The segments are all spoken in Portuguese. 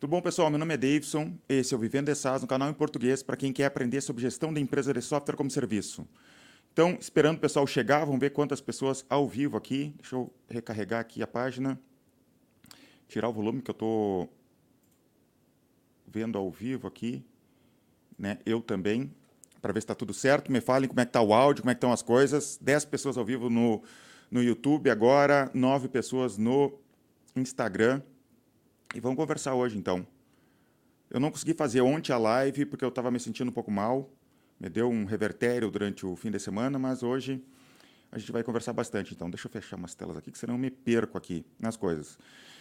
Tudo bom, pessoal? Meu nome é Davidson, esse é o Vivendo SaaS, no canal em português para quem quer aprender sobre gestão da empresa de software como serviço. Então, esperando o pessoal chegar, vamos ver quantas pessoas ao vivo aqui. Deixa eu recarregar aqui a página, tirar o volume que eu estou vendo ao vivo aqui, né? Eu também, para ver se está tudo certo. Me falem como é que está o áudio, como é que estão as coisas. 10 pessoas ao vivo no, no YouTube agora, 9 pessoas no Instagram. E vamos conversar hoje, então. Eu não consegui fazer ontem a live porque eu estava me sentindo um pouco mal. Me deu um revertério durante o fim de semana, mas hoje a gente vai conversar bastante. Então, deixa eu fechar umas telas aqui, que senão eu me perco aqui nas coisas.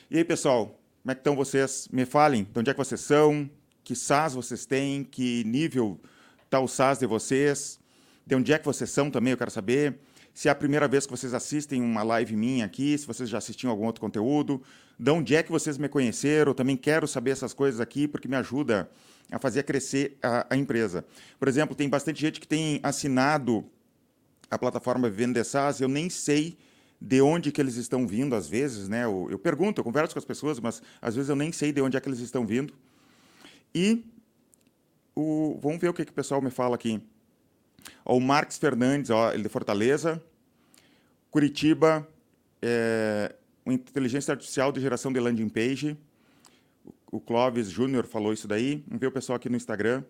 E aí, pessoal, como é que estão vocês? Me falem de onde é que vocês são, que SaaS vocês têm, que nível está o SaaS de vocês, de onde é que vocês são também, eu quero saber se é a primeira vez que vocês assistem uma live minha aqui, se vocês já assistiram algum outro conteúdo, de onde é que vocês me conheceram, eu também quero saber essas coisas aqui, porque me ajuda a fazer crescer a, a empresa. Por exemplo, tem bastante gente que tem assinado a plataforma Vivendo SaaS, eu nem sei de onde que eles estão vindo, às vezes, né? Eu, eu pergunto, eu converso com as pessoas, mas às vezes eu nem sei de onde é que eles estão vindo. E o, vamos ver o que, que o pessoal me fala aqui. O Marcos Fernandes, ó, ele de Fortaleza. Curitiba, é, inteligência artificial de geração de landing page. O Clóvis Júnior falou isso daí. Vamos ver o pessoal aqui no Instagram.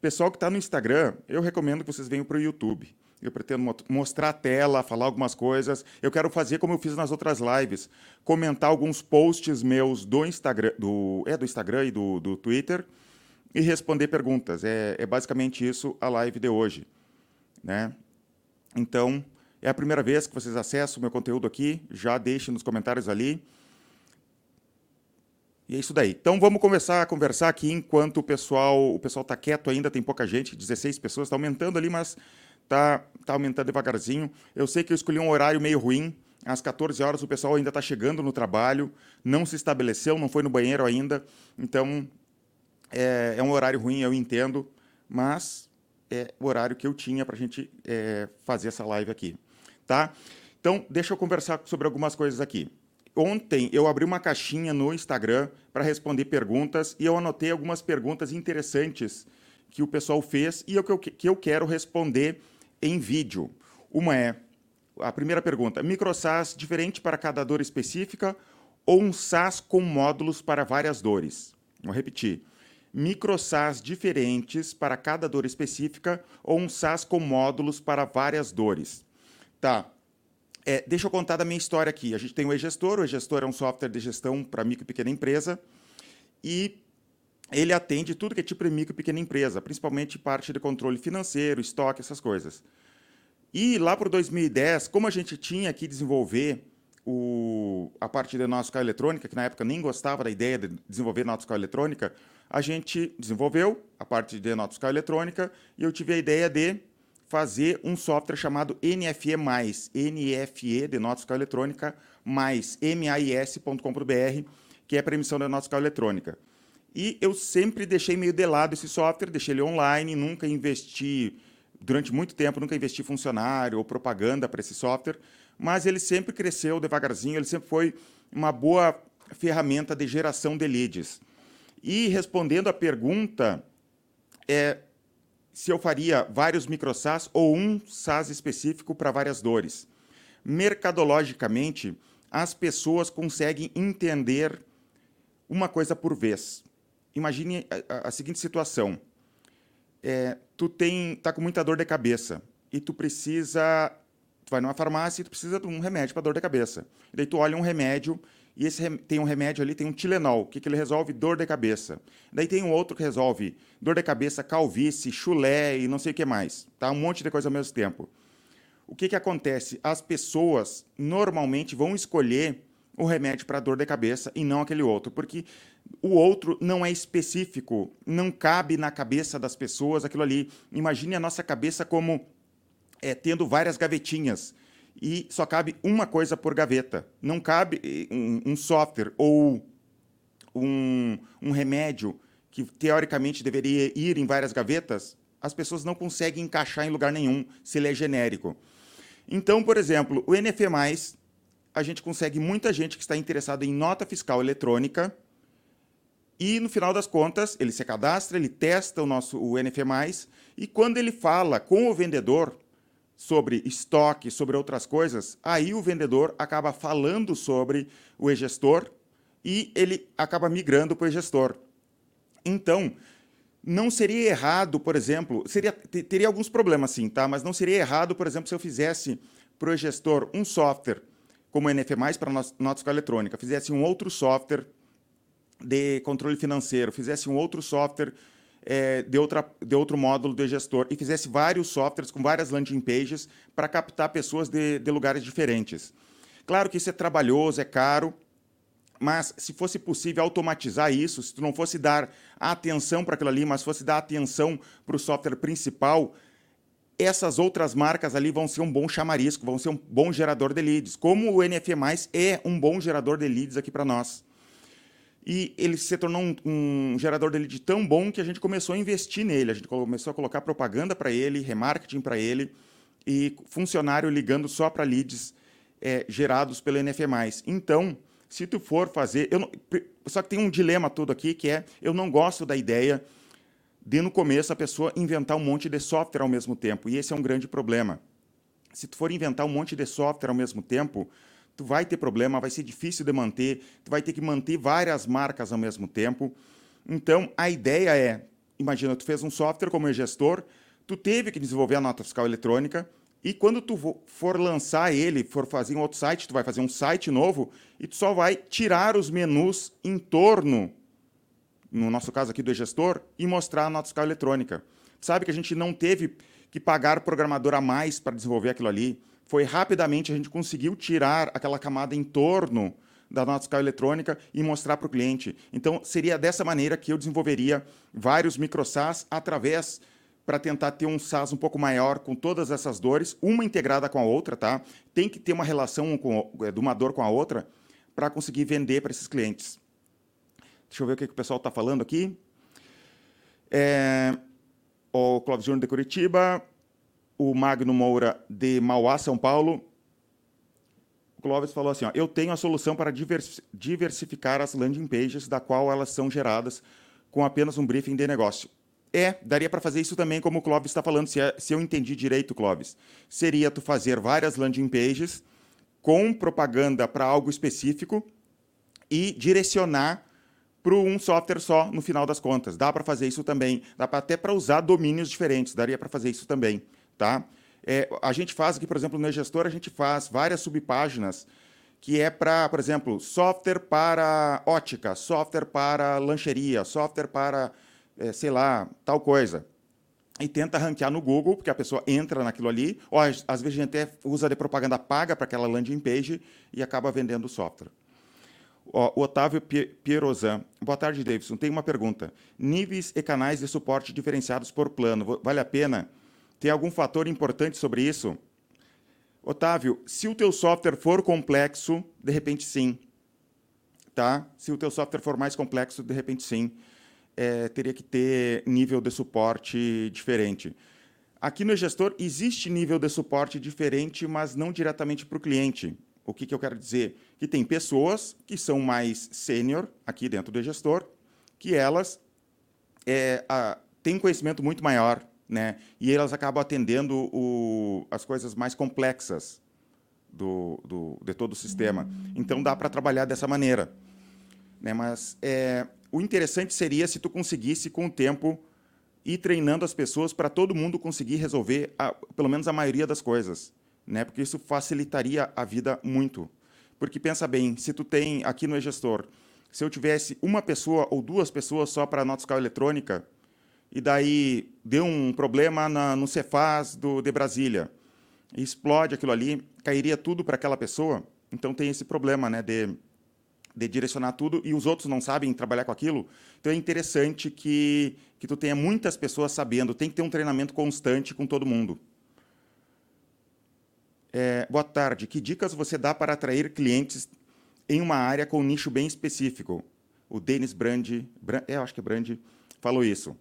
Pessoal que está no Instagram, eu recomendo que vocês venham para o YouTube. Eu pretendo mostrar a tela, falar algumas coisas. Eu quero fazer como eu fiz nas outras lives, comentar alguns posts meus do Instagram, do, é, do Instagram e do, do Twitter e responder perguntas. É, é basicamente isso a live de hoje. Né? Então, é a primeira vez que vocês acessam o meu conteúdo aqui, já deixem nos comentários ali. E é isso daí. Então vamos começar a conversar aqui enquanto o pessoal o pessoal está quieto ainda, tem pouca gente, 16 pessoas, está aumentando ali, mas está tá aumentando devagarzinho. Eu sei que eu escolhi um horário meio ruim, às 14 horas o pessoal ainda está chegando no trabalho, não se estabeleceu, não foi no banheiro ainda, então é, é um horário ruim, eu entendo, mas é o horário que eu tinha para a gente é, fazer essa live aqui. Tá? Então, deixa eu conversar sobre algumas coisas aqui. Ontem eu abri uma caixinha no Instagram para responder perguntas e eu anotei algumas perguntas interessantes que o pessoal fez e eu, que eu quero responder em vídeo. Uma é, a primeira pergunta, microsas diferente para cada dor específica ou um SAS com módulos para várias dores? Vou repetir microsas diferentes para cada dor específica ou um SAS com módulos para várias dores. Tá. É, deixa eu contar da minha história aqui. A gente tem o e-gestor. O e-gestor é um software de gestão para micro e pequena empresa. E ele atende tudo que é tipo de micro e pequena empresa, principalmente parte de controle financeiro, estoque, essas coisas. E lá para 2010, como a gente tinha que desenvolver o, a parte de nota fiscal eletrônica, que na época nem gostava da ideia de desenvolver nota fiscal eletrônica, a gente desenvolveu a parte de nota fiscal eletrônica e eu tive a ideia de fazer um software chamado NFE+, NFE de nota fiscal eletrônica, mais mais.com.br, que é para emissão da nota fiscal eletrônica. E eu sempre deixei meio de lado esse software, deixei ele online, nunca investi, durante muito tempo, nunca investi funcionário ou propaganda para esse software, mas ele sempre cresceu devagarzinho, ele sempre foi uma boa ferramenta de geração de leads. E respondendo à pergunta, é, se eu faria vários microsas ou um SAS específico para várias dores. Mercadologicamente, as pessoas conseguem entender uma coisa por vez. Imagine a, a seguinte situação: é, tu tem, tá com muita dor de cabeça e tu precisa, tu vai numa farmácia e tu precisa de um remédio para dor de cabeça. E daí tu olha um remédio e esse tem um remédio ali, tem um Tilenol, que, que ele resolve dor de cabeça. Daí tem um outro que resolve dor de cabeça, calvície, chulé e não sei o que mais. Tá? Um monte de coisa ao mesmo tempo. O que, que acontece? As pessoas normalmente vão escolher o remédio para dor de cabeça e não aquele outro, porque o outro não é específico, não cabe na cabeça das pessoas aquilo ali. Imagine a nossa cabeça como é, tendo várias gavetinhas e só cabe uma coisa por gaveta. Não cabe eh, um, um software ou um, um remédio que teoricamente deveria ir em várias gavetas, as pessoas não conseguem encaixar em lugar nenhum se ele é genérico. Então, por exemplo, o NF+, a gente consegue muita gente que está interessada em nota fiscal eletrônica E no final das contas, ele se cadastra, ele testa o nosso o NF+, e quando ele fala com o vendedor sobre estoque, sobre outras coisas, aí o vendedor acaba falando sobre o e-gestor e ele acaba migrando para o e-gestor. Então, não seria errado, por exemplo, seria, teria alguns problemas sim, tá? mas não seria errado, por exemplo, se eu fizesse para o gestor um software como o NF+, para nota fiscal eletrônica, fizesse um outro software de controle financeiro, fizesse um outro software é, de, outra, de outro módulo de gestor e fizesse vários softwares com várias landing pages para captar pessoas de, de lugares diferentes. Claro que isso é trabalhoso, é caro, mas se fosse possível automatizar isso, se tu não fosse dar atenção para aquilo ali, mas fosse dar atenção para o software principal, essas outras marcas ali vão ser um bom chamarisco, vão ser um bom gerador de leads, como o NFE+, é um bom gerador de leads aqui para nós. E ele se tornou um, um, gerador de lead tão bom que a gente começou a investir nele, a gente começou a colocar propaganda para ele, remarketing para ele, e funcionário ligando só para leads é, gerados pelo NFE+. Então, se tu for fazer. Não, só que tem um dilema todo aqui, que é eu não gosto da ideia de, no começo, a pessoa inventar um monte de software ao mesmo tempo. E esse é um grande problema. Se tu for inventar um monte de software ao mesmo tempo, tu vai ter problema, vai ser difícil de manter, tu vai ter que manter várias marcas ao mesmo tempo. Então, a ideia é, imagina, tu fez um software como gestor, tu teve que desenvolver a nota fiscal eletrônica, e quando tu for lançar ele, for fazer um outro site, tu vai fazer um site novo e tu só vai tirar os menus em torno, no nosso caso aqui do gestor, e mostrar a nota fiscal eletrônica. Sabe que a gente não teve que pagar programador a mais para desenvolver aquilo ali. Foi rapidamente a gente conseguiu tirar aquela camada em torno da nota fiscal eletrônica e mostrar para o cliente. Então, seria dessa maneira que eu desenvolveria vários microsas através para tentar ter um SaaS um pouco maior com todas essas dores, uma integrada com a outra, tá? Tem que ter uma relação com, é, de uma dor com a outra para conseguir vender para esses clientes. Deixa eu ver o que, que o pessoal está falando aqui. É, o Clóvis Júnior de Curitiba, o Magno Moura de Mauá, São Paulo. O Clóvis falou assim: ó, eu tenho a solução para diversificar as landing pages, da qual elas são geradas com apenas um briefing de negócio. É, daria para fazer isso também, como o Clóvis está falando, se, é, se eu entendi direito, Clóvis. Seria tu fazer várias landing pages com propaganda para algo específico e direcionar para um software só no final das contas. Dá para fazer isso também. Dá pra, até para usar domínios diferentes, daria para fazer isso também. Tá? É, a gente faz aqui, por exemplo, no gestor, a gente faz várias subpáginas que é para, por exemplo, software para ótica, software para lancheria, software para é, sei lá, tal coisa. E tenta ranquear no Google, porque a pessoa entra naquilo ali, ou às, às vezes a gente até usa de propaganda paga para aquela landing page e acaba vendendo o software. O Otávio Pierozan. Boa tarde, Davidson. Tem uma pergunta. Níveis e canais de suporte diferenciados por plano. Vale a pena? Tem algum fator importante sobre isso? Otávio, se o teu software for complexo, de repente sim. Tá? Se o teu software for mais complexo, de repente sim é, teria que ter nível de suporte diferente. Aqui no gestor existe nível de suporte diferente, mas não diretamente para o cliente. O que, que eu quero dizer? Que tem pessoas que são mais sênior aqui dentro do gestor, que elas é, têm conhecimento muito maior, né? E elas acabam atendendo o, as coisas mais complexas do, do, de todo o sistema. Então dá para trabalhar dessa maneira. Né? Mas é, o interessante seria se tu conseguisse, com o tempo, ir treinando as pessoas para todo mundo conseguir resolver, a, pelo menos a maioria das coisas. Né? Porque isso facilitaria a vida muito. Porque pensa bem, se tu tem aqui no e-gestor, se eu tivesse uma pessoa ou duas pessoas só para nota fiscal eletrônica, e daí deu um problema na, no Cefaz do, de Brasília, explode aquilo ali, cairia tudo para aquela pessoa. Então tem esse problema né, de de direcionar tudo e os outros não sabem trabalhar com aquilo. Então é interessante que, que tu tenha muitas pessoas sabendo. Tem que ter um treinamento constante com todo mundo. É, boa tarde. Que dicas você dá para atrair clientes em uma área com um nicho bem específico? O Denis Brand, Brand é, acho que é Brand, falou isso.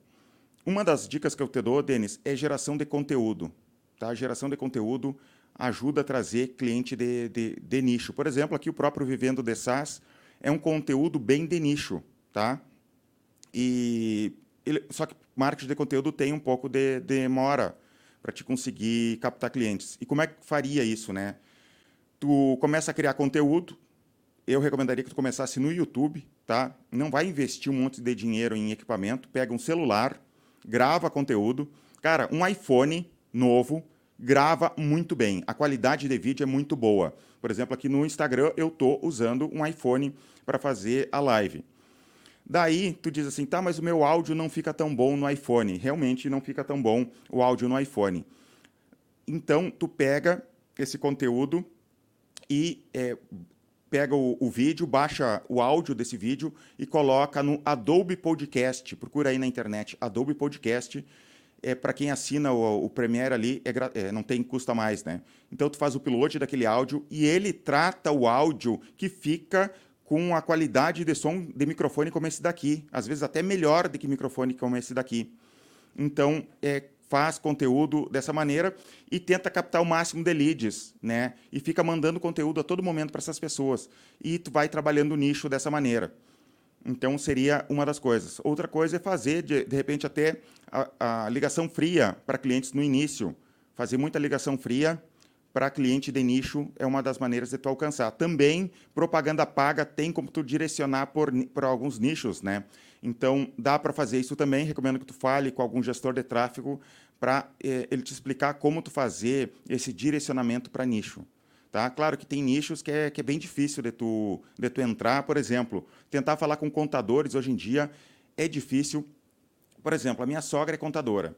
Uma das dicas que eu te dou, Denis, é geração de conteúdo. Tá? Geração de conteúdo ajuda a trazer cliente de, de, de nicho. Por exemplo, aqui o próprio Vivendo de SaaS, é um conteúdo bem de nicho, tá? E ele, só que marketing de conteúdo tem um pouco de, de demora para te conseguir captar clientes. E como é que faria isso, né? Tu começa a criar conteúdo. Eu recomendaria que tu começasse no YouTube, tá? Não vai investir um monte de dinheiro em equipamento, pega um celular, grava conteúdo. Cara, um iPhone novo grava muito bem. A qualidade de vídeo é muito boa. Por exemplo, aqui no Instagram eu estou usando um iPhone para fazer a live. Daí tu diz assim, tá, mas o meu áudio não fica tão bom no iPhone. Realmente não fica tão bom o áudio no iPhone. Então tu pega esse conteúdo e é, pega o, o, vídeo, baixa o áudio desse vídeo e coloca no Adobe Podcast. Procura aí na internet Adobe Podcast. É, para quem assina o, o Premiere ali, é, é, não tem custa mais, né? Então tu faz o upload daquele áudio e ele trata o áudio que fica com a qualidade de som de microfone como esse daqui, às vezes até melhor do que microfone como esse daqui. Então, é, faz conteúdo dessa maneira e tenta captar o máximo de leads, né? E fica mandando conteúdo a todo momento para essas pessoas. E tu vai trabalhando o nicho dessa maneira. Então, seria uma das coisas. Outra coisa é fazer, de, de repente, até a, a ligação fria para clientes no início. Fazer muita ligação fria para cliente de nicho é uma das maneiras de tu alcançar. Também propaganda paga tem como tu direcionar por, por alguns nichos, né? Então dá para fazer isso também. Recomendo que tu fale com algum gestor de tráfego para eh, ele te explicar como tu fazer esse direcionamento para nicho. Tá? Claro que tem nichos que é, que é bem difícil de tu, de tu entrar, por exemplo, tentar falar com contadores hoje em dia é difícil. Por exemplo, a minha sogra é contadora.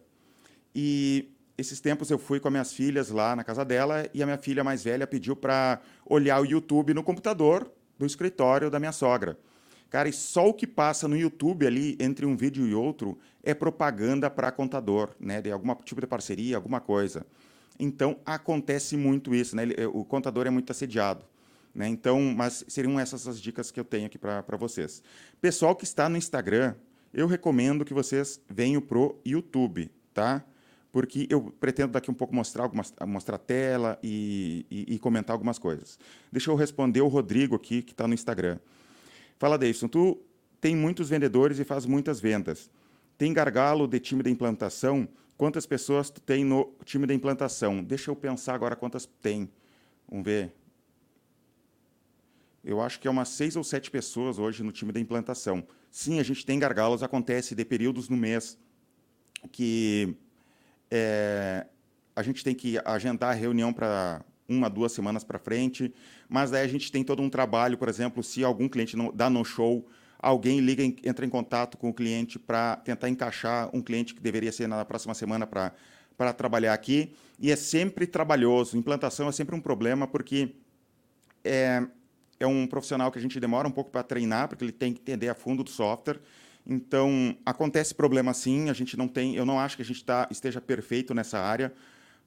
E esses tempos eu fui com as minhas filhas lá na casa dela e a minha filha mais velha pediu para olhar o YouTube no computador do escritório da minha sogra. Cara, e só o que passa no YouTube ali entre um vídeo e outro é propaganda para contador, né? De algum tipo de parceria, alguma coisa. Então acontece muito isso, né? O contador é muito assediado. Né? Então, mas seriam essas as dicas que eu tenho aqui para vocês. Pessoal que está no Instagram, eu recomendo que vocês venham pro YouTube, tá? porque eu pretendo daqui um pouco mostrar algumas, mostrar a tela e, e, e, comentar algumas coisas. Deixa eu responder o Rodrigo aqui, que está no Instagram. Fala, Davidson, tu tem muitos vendedores e faz muitas vendas. Tem gargalo de time de implantação? Quantas pessoas tu tem no time de implantação? Deixa eu pensar agora quantas tem. Vamos ver. Eu acho que é umas seis ou sete pessoas hoje no time da implantação. Sim, a gente tem gargalos, acontece de períodos no mês que é, a gente tem que agendar a reunião para uma, duas semanas para frente, mas aí a gente tem todo um trabalho, por exemplo, se algum cliente não, dá no show, alguém liga, entra em contato com o cliente para tentar encaixar um cliente que deveria ser na próxima semana para para trabalhar aqui e é sempre trabalhoso. Implantação é sempre um problema porque é, é um profissional que a gente demora um pouco para treinar, porque ele tem que entender a fundo do software. Então, acontece problema sim, a gente não tem, eu não acho que a gente tá, esteja perfeito nessa área,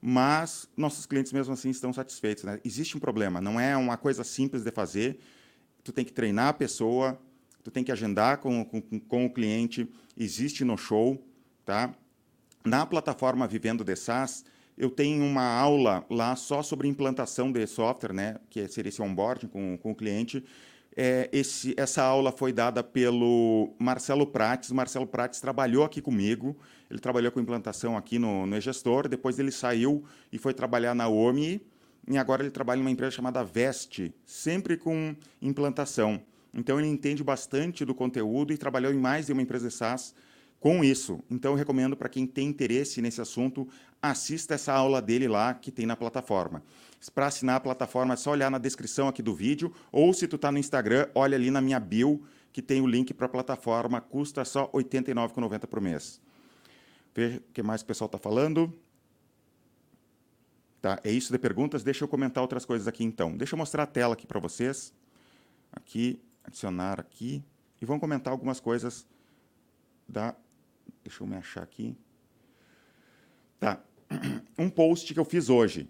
mas nossos clientes mesmo assim estão satisfeitos. Né? Existe um problema, não é uma coisa simples de fazer, tu tem que treinar a pessoa, tu tem que agendar com, com, com o cliente, existe no show, tá? Na plataforma Vivendo de SaaS, eu tenho uma aula lá só sobre implantação de software, né? que seria esse onboarding com, com o cliente, é, esse, essa aula foi dada pelo Marcelo Prates. Marcelo Prates trabalhou aqui comigo. Ele trabalhou com implantação aqui no, no gestor Depois ele saiu e foi trabalhar na OMI. E agora ele trabalha numa empresa chamada Veste, sempre com implantação. Então ele entende bastante do conteúdo e trabalhou em mais de uma empresa de SaaS com isso. Então eu recomendo para quem tem interesse nesse assunto, assista essa aula dele lá que tem na plataforma. Para assinar a plataforma é só olhar na descrição aqui do vídeo, ou se tu está no Instagram, olha ali na minha bio, que tem o link para a plataforma, custa só R$ 89,90 por mês. Veja o que mais o pessoal está falando. Tá, é isso de perguntas. Deixa eu comentar outras coisas aqui então. Deixa eu mostrar a tela aqui para vocês. Aqui, adicionar aqui. E vamos comentar algumas coisas da... Deixa eu me achar aqui. Tá. Um post que eu fiz hoje.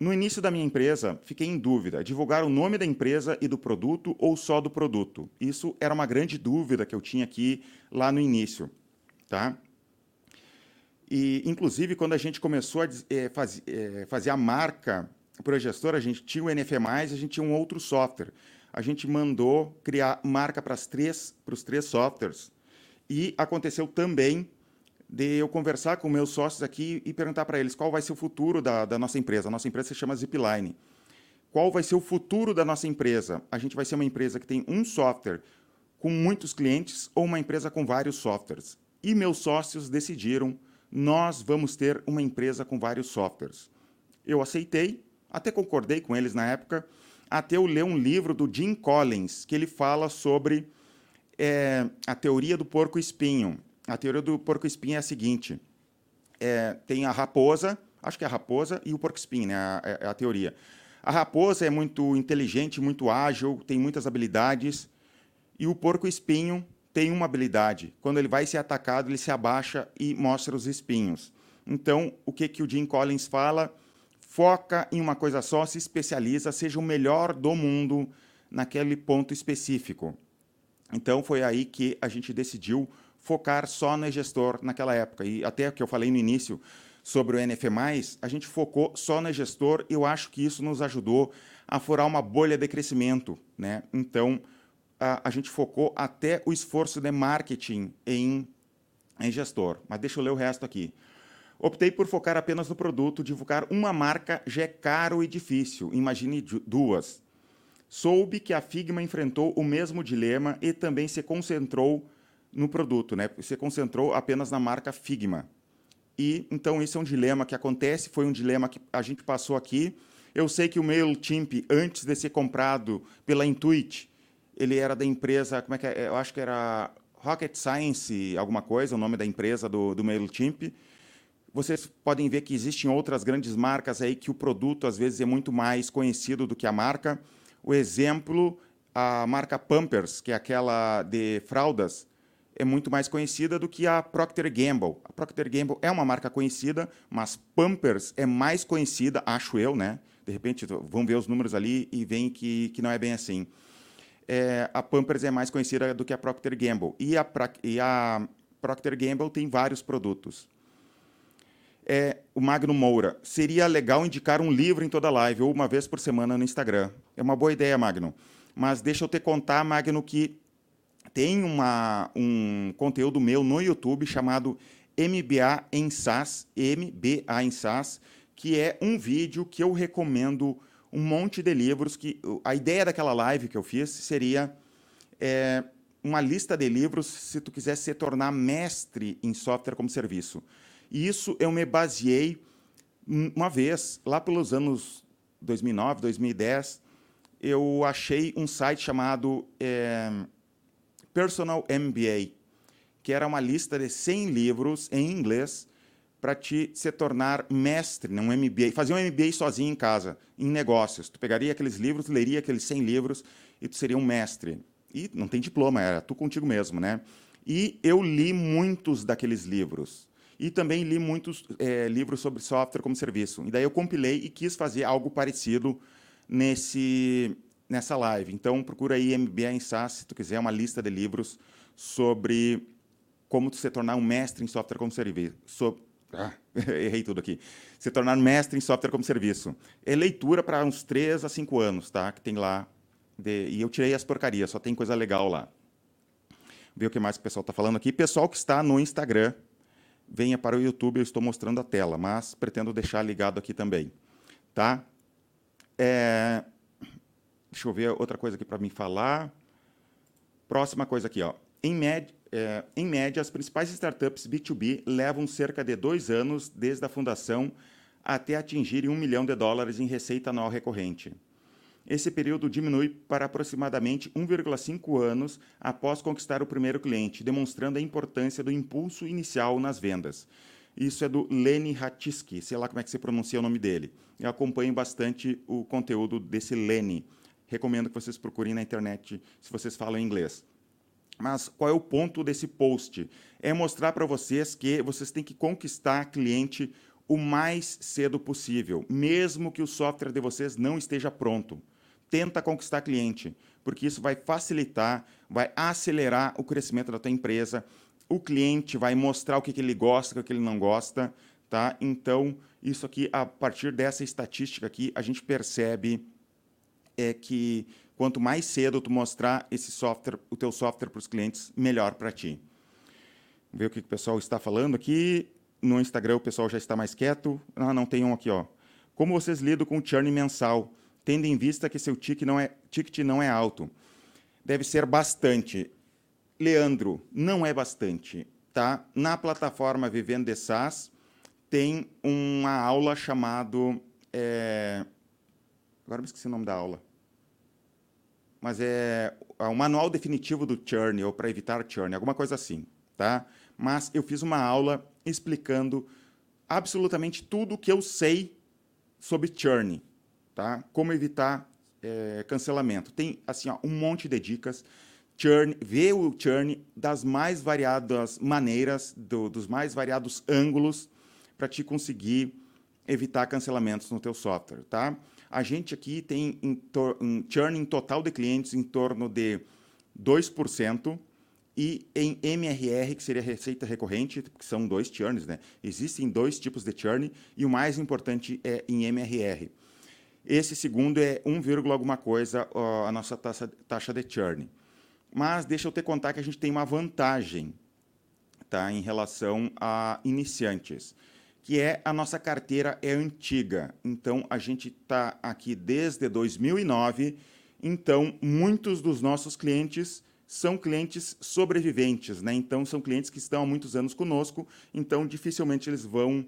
No início da minha empresa, fiquei em dúvida: divulgar o nome da empresa e do produto ou só do produto? Isso era uma grande dúvida que eu tinha aqui lá no início. Tá? E, inclusive, quando a gente começou a é, faz, é, fazer a marca para o gestor, a gente tinha o NFE, a gente tinha um outro software. A gente mandou criar marca para, três, os três softwares E aconteceu também de eu conversar com meus sócios aqui e perguntar para eles qual vai ser o futuro da, da nossa empresa. A nossa empresa se chama Zipline. Qual vai ser o futuro da nossa empresa? A gente vai ser uma empresa que tem um software com muitos clientes ou uma empresa com vários softwares? E meus sócios decidiram, nós vamos ter uma empresa com vários softwares. Eu aceitei, até concordei com eles na época, até eu ler um livro do Jim Collins, que ele fala sobre é, a teoria do porco-espinho. A teoria do porco-espinho é a seguinte: é, tem a raposa, acho que é a raposa e o porco-espinho, né? É, é a teoria. A raposa é muito inteligente, muito ágil, tem muitas habilidades, e o porco-espinho tem uma habilidade. Quando ele vai ser atacado, ele se abaixa e mostra os espinhos. Então, o que, que o Jim Collins fala? foca em uma coisa só, se especializa, seja o melhor do mundo naquele ponto específico. Então foi aí que a gente decidiu focar só no gestor naquela época. E até o que eu falei no início sobre o NF+, a gente focou só no gestor e eu acho que isso nos ajudou a furar uma bolha de crescimento. Né? Então, a, a gente focou até o esforço de marketing em, em gestor. Mas deixa eu ler o resto aqui. Optei por focar apenas no produto, divulgar uma marca já é caro e difícil, imagine duas. Soube que a Figma enfrentou o mesmo dilema e também se concentrou no produto, né? Se concentrou apenas na marca Figma. E então isso é um dilema que acontece, foi um dilema que a gente passou aqui. Eu sei que o MailChimp, antes de ser comprado pela Intuit, ele era da empresa, como é que é? Eu acho que era Rocket Science, alguma coisa, o nome da empresa do, do MailChimp. Vocês podem ver que existem outras grandes marcas aí que o produto às vezes é muito mais conhecido do que a marca. O exemplo, a marca Pampers, que é aquela de fraldas, é muito mais conhecida do que a Procter Gamble. A Procter Gamble é uma marca conhecida, mas Pampers é mais conhecida, acho eu, né? De repente vão ver os números ali e veem que, que não é bem assim. É, a Pampers é mais conhecida do que a Procter Gamble. E a, e a Procter Gamble tem vários produtos é o Magno Moura. Seria legal indicar um livro em toda live, ou uma vez por semana no Instagram. É uma boa ideia, Magno. Mas deixa eu te contar, Magno, que tem uma, um conteúdo meu no YouTube chamado MBA em SAS, MBA em SAS, que é um vídeo que eu recomendo um monte de livros. que A ideia daquela live que eu fiz seria é, uma lista de livros se tu quiser se tornar mestre em software como serviço. E isso eu me baseei uma vez, lá pelos anos 2009, 2010, eu achei um site chamado é, Personal MBA, que era uma lista de 100 livros em inglês para te se tornar mestre num MBA, fazer um MBA sozinho em casa, em negócios. Tu pegaria aqueles livros, leria aqueles 100 livros e tu seria um mestre. E não tem diploma, era tu contigo mesmo, né? E eu li muitos daqueles livros. E também li muitos é, livros sobre software como serviço. E daí eu compilei e quis fazer algo parecido nesse, nessa live. Então, procura aí MBA em SaaS, se tu quiser, uma lista de livros sobre como se tornar um mestre em software como serviço. So... Ah, errei tudo aqui. Se tornar mestre em software como serviço. É leitura para uns 3 a 5 anos, tá? Que tem lá. De... E eu tirei as porcarias, só tem coisa legal lá. Ver o que mais o pessoal está falando aqui. Pessoal que está no Instagram, venha para o YouTube, eu estou mostrando a tela, mas pretendo deixar ligado aqui também. Tá? É... Deixa eu ver outra coisa aqui para me falar. Próxima coisa aqui. Ó. Em, média, é, em média, as principais startups B2B levam cerca de dois anos desde a fundação até atingirem um milhão de dólares em receita anual recorrente. Esse período diminui para aproximadamente 1,5 anos após conquistar o primeiro cliente, demonstrando a importância do impulso inicial nas vendas. Isso é do Lenny Hatiski, sei lá como é que se pronuncia o nome dele. Eu acompanho bastante o conteúdo desse Lenny. Recomendo que vocês procurem na internet se vocês falam inglês. Mas qual é o ponto desse post? É mostrar para vocês que vocês têm que conquistar cliente o mais cedo possível, mesmo que o software de vocês não esteja pronto. Tenta conquistar cliente, porque isso vai facilitar, vai acelerar o crescimento da tua empresa. O cliente vai mostrar o que, ele gosta, o que ele não gosta, tá? Então, isso aqui, a partir dessa estatística aqui, a gente percebe é que quanto mais cedo tu mostrar esse software, o teu software para os clientes, melhor para ti. ver o que o pessoal está falando aqui. No Instagram o pessoal já está mais quieto. Ah, não, tem um aqui, ó. Como vocês lidam com o churn mensal, tendo em vista que seu ticket não é, ticket não é alto? Deve ser bastante. Leandro, não é bastante. Tá? Na plataforma Vivendo de SaaS, tem uma aula chamado... É... Agora me esqueci o nome da aula. Mas é o manual definitivo do churn, ou para evitar churn, alguma coisa assim. Tá? Mas eu fiz uma aula explicando absolutamente tudo que eu sei sobre churn, tá? Como evitar é, cancelamento. Tem assim ó, um monte de dicas. Churn, ver o churn das mais variadas maneiras, do, dos mais variados ângulos para te conseguir evitar cancelamentos no teu software, tá? A gente aqui tem um churn em total de clientes em torno de 2%, e em MRR, que seria receita recorrente, que são dois churns, né? Existem dois tipos de churn e o mais importante é em MRR. Esse segundo é 1, alguma coisa a nossa taxa, taxa de churn. Mas deixa eu te contar que a gente tem uma vantagem tá, em relação a iniciantes, que é a nossa carteira é antiga. Então, a gente está aqui desde 2009, então muitos dos nossos clientes são clientes sobreviventes, né? Então são clientes que estão há muitos anos conosco, então dificilmente eles vão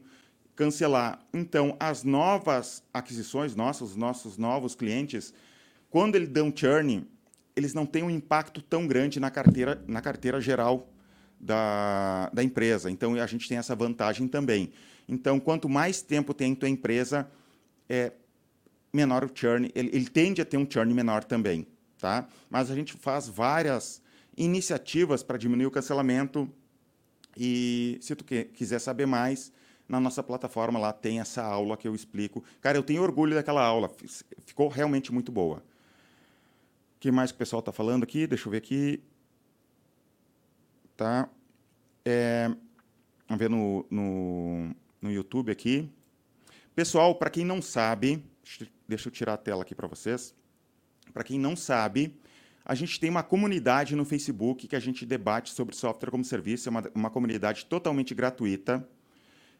cancelar. Então as novas aquisições nossas, os nossos novos clientes, quando eles dão churn, eles não têm um impacto tão grande na carteira, na carteira geral da, da empresa. Então a gente tem essa vantagem também. Então quanto mais tempo tem tua empresa, é menor o churn, ele, ele tende a ter um churn menor também tá? Mas a gente faz várias iniciativas para diminuir o cancelamento e se tu que, quiser saber mais, na nossa plataforma lá tem essa aula que eu explico. Cara, eu tenho orgulho daquela aula, ficou realmente muito boa. O que mais que o pessoal está falando aqui? Deixa eu ver aqui. Tá. É, vamos ver no, no, no YouTube aqui. Pessoal, para quem não sabe, deixa eu tirar a tela aqui para vocês. Para quem não sabe, a gente tem uma comunidade no Facebook que a gente debate sobre software como serviço, é uma, uma comunidade totalmente gratuita.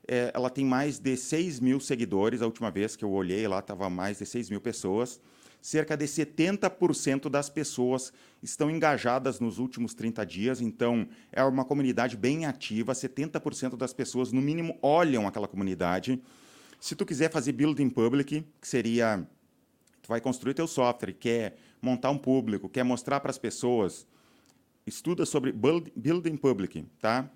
É, ela tem mais de 6 mil seguidores, a última vez que eu olhei lá estava mais de 6 mil pessoas. Cerca de 70% das pessoas estão engajadas nos últimos 30 dias, então é uma comunidade bem ativa, 70% das pessoas, no mínimo, olham aquela comunidade. Se tu quiser fazer building public, que seria tu vai construir teu software, quer montar um público, quer mostrar para as pessoas, estuda sobre building public, tá?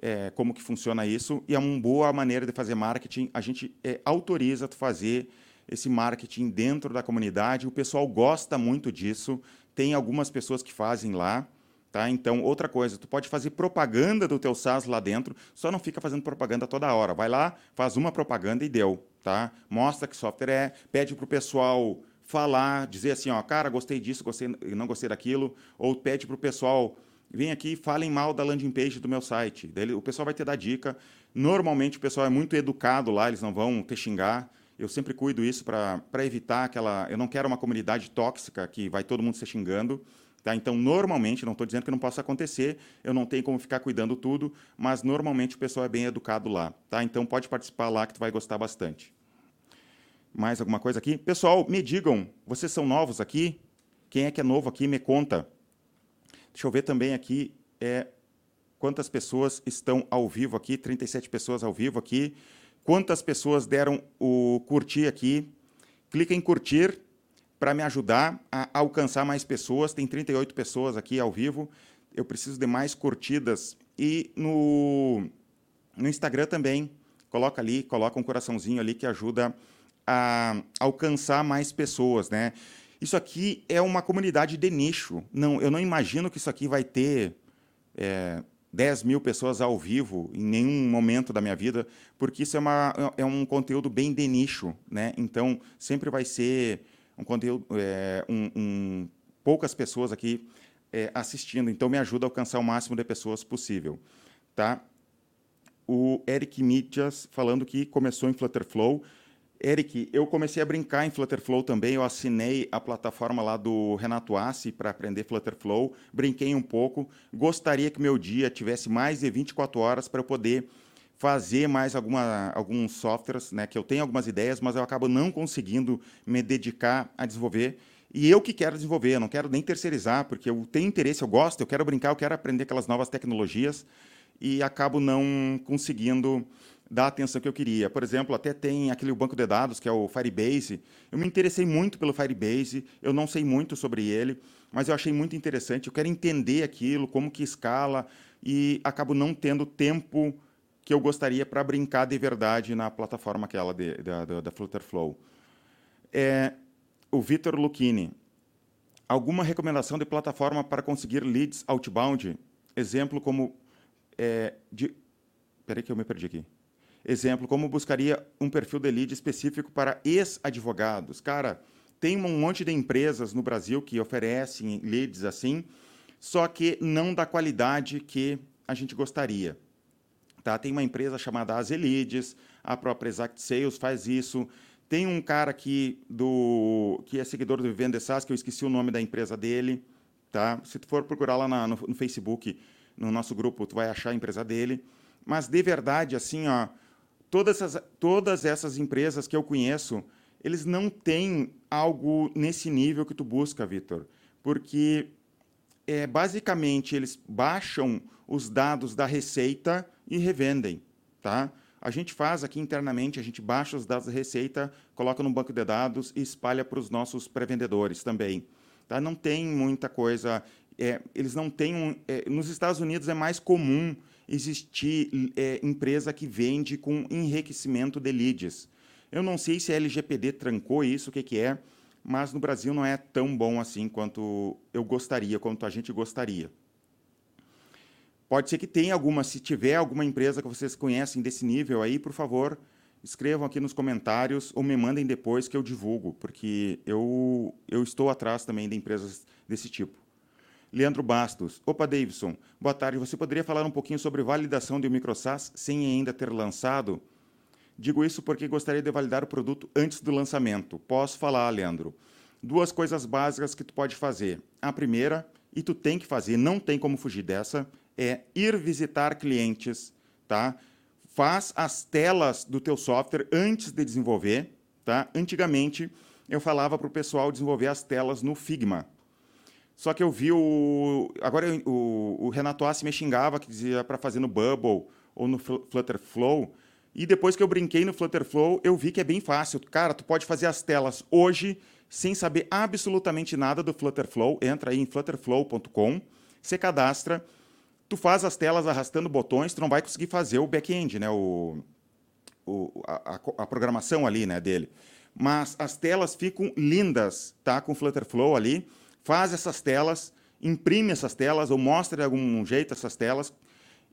É, como que funciona isso e é uma boa maneira de fazer marketing. A gente é, autoriza tu fazer esse marketing dentro da comunidade. O pessoal gosta muito disso. Tem algumas pessoas que fazem lá. Tá? Então, outra coisa, tu pode fazer propaganda do teu SaaS lá dentro, só não fica fazendo propaganda toda hora. Vai lá, faz uma propaganda e deu. Tá? Mostra que software é, pede para o pessoal falar, dizer assim, ó, cara, gostei disso, gostei, não gostei daquilo, ou pede para o pessoal, vem aqui, falem mal da landing page do meu site. Daí o pessoal vai te dar dica. Normalmente o pessoal é muito educado lá, eles não vão te xingar. Eu sempre cuido isso para evitar aquela. Eu não quero uma comunidade tóxica que vai todo mundo se xingando. Tá? Então, normalmente, não estou dizendo que não possa acontecer, eu não tenho como ficar cuidando tudo, mas normalmente o pessoal é bem educado lá. Tá? Então, pode participar lá que tu vai gostar bastante. Mais alguma coisa aqui? Pessoal, me digam, vocês são novos aqui? Quem é que é novo aqui, me conta. Deixa eu ver também aqui é, quantas pessoas estão ao vivo aqui, 37 pessoas ao vivo aqui. Quantas pessoas deram o curtir aqui? Clica em curtir para me ajudar a alcançar mais pessoas. Tem 38 pessoas aqui ao vivo. Eu preciso de mais curtidas. E no, no Instagram também, coloca ali, coloca um coraçãozinho ali que ajuda a alcançar mais pessoas, né? Isso aqui é uma comunidade de nicho. Não, eu não imagino que isso aqui vai ter é, 10 mil pessoas ao vivo em nenhum momento da minha vida, porque isso é, uma, é um conteúdo bem de nicho, né? Então sempre vai ser um conteúdo, é, um, um, poucas pessoas aqui é, assistindo. Então me ajuda a alcançar o máximo de pessoas possível, tá? O Eric Mitjas falando que começou em Flutterflow Eric, eu comecei a brincar em Flutterflow também. Eu assinei a plataforma lá do Renato Assi para aprender Flutterflow. Brinquei um pouco. Gostaria que meu dia tivesse mais de 24 horas para eu poder fazer mais alguma, alguns softwares, né? Que eu tenho algumas ideias, mas eu acabo não conseguindo me dedicar a desenvolver. E eu que quero desenvolver, eu não quero nem terceirizar, porque eu tenho interesse, eu gosto, eu quero brincar, eu quero aprender aquelas novas tecnologias e acabo não conseguindo dar a atenção que eu queria. Por exemplo, até tem aquele banco de dados que é o Firebase. Eu me interessei muito pelo Firebase, eu não sei muito sobre ele, mas eu achei muito interessante. Eu quero entender aquilo, como que escala, e acabo não tendo tempo que eu gostaria para brincar de verdade na plataforma aquela de, da, da, da Flutterflow. É, o Vitor Lucchini. Alguma recomendação de plataforma para conseguir leads outbound? Exemplo como... É, de... Peraí que eu me perdi aqui. Exemplo, como buscaria um perfil de lead específico para ex-advogados? Cara, tem um monte de empresas no Brasil que oferecem leads assim, só que não da qualidade que a gente gostaria. Tá? Tem uma empresa chamada Azelides, a própria Exact Sales faz isso. Tem um cara aqui do que é seguidor do Vivendo SaaS, que eu esqueci o nome da empresa dele. Tá? Se tu for procurar lá na, no, no, Facebook, no nosso grupo, tu vai achar a empresa dele. Mas, de verdade, assim, ó, todas essas, todas essas empresas que eu conheço, eles não têm algo nesse nível que tu busca, Vitor, porque é, basicamente eles baixam os dados da receita e revendem, tá? A gente faz aqui internamente, a gente baixa os dados da receita, coloca no banco de dados e espalha para os nossos pré-vendedores também. Tá? Não tem muita coisa. É, eles não têm. Um, é, nos Estados Unidos é mais comum existir é, empresa que vende com enriquecimento de leads. Eu não sei se a LGPD trancou isso, o que, que é, mas no Brasil não é tão bom assim quanto eu gostaria, quanto a gente gostaria. Pode ser que tenha alguma, se tiver alguma empresa que vocês conhecem desse nível aí, por favor, escrevam aqui nos comentários ou me mandem depois que eu divulgo, porque eu, eu estou atrás também de empresas desse tipo. Leandro Bastos. Opa, Davidson. Boa tarde. Você poderia falar um pouquinho sobre validação de um microsas sem ainda ter lançado? Digo isso porque gostaria de validar o produto antes do lançamento. Posso falar, Leandro. Duas coisas básicas que tu pode fazer. A primeira, e tu tem que fazer, não tem como fugir dessa, é ir visitar clientes, tá? Faz as telas do teu software antes de desenvolver, tá? Antigamente eu falava para o pessoal desenvolver as telas no Figma, só que eu vi o. Agora o, o Renato Assi me xingava que dizia para fazer no Bubble ou no Flutterflow. E depois que eu brinquei no Flutterflow, eu vi que é bem fácil. Cara, tu pode fazer as telas hoje sem saber absolutamente nada do Flutterflow. Entra aí em flutterflow.com, você cadastra, tu faz as telas arrastando botões, tu não vai conseguir fazer o back-end, né? O, o, a, a, programação ali né, dele. Mas as telas ficam lindas, tá? Com o Flutterflow ali faz essas telas, imprime essas telas ou mostra de algum jeito essas telas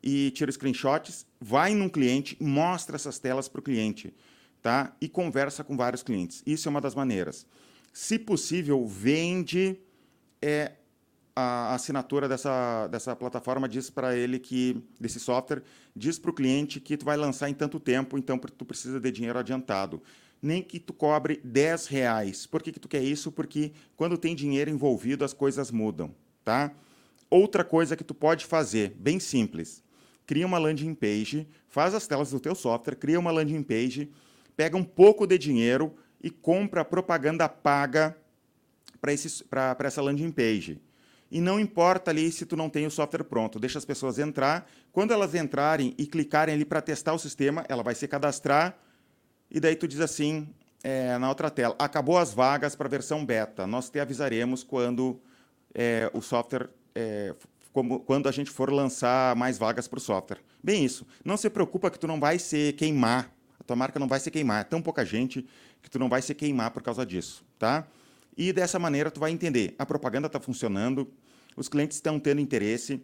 e tira screenshots, vai num cliente, mostra essas telas para o cliente, tá? E conversa com vários clientes. Isso é uma das maneiras. Se possível, vende é, a assinatura dessa, dessa plataforma, diz para ele que, desse software, diz para o cliente que tu vai lançar em tanto tempo, então tu precisa de dinheiro adiantado nem que tu cobre 10 reais. Por que, que tu quer isso? Porque quando tem dinheiro envolvido, as coisas mudam, tá? Outra coisa que tu pode fazer, bem simples, cria uma landing page, faz as telas do teu software, cria uma landing page, pega um pouco de dinheiro e compra propaganda paga para essa landing page. E não importa ali se tu não tem o software pronto, deixa as pessoas entrar. Quando elas entrarem e clicarem ali para testar o sistema, ela vai se cadastrar e daí tu diz assim, é, na outra tela, acabou as vagas para a versão beta. Nós te avisaremos quando é, o software, é, como, quando a gente for lançar mais vagas para o software. Bem isso. Não se preocupa que tu não vai se queimar. A tua marca não vai se queimar. É tão pouca gente que tu não vai se queimar por causa disso, tá? E dessa maneira tu vai entender. A propaganda está funcionando, os clientes estão tendo interesse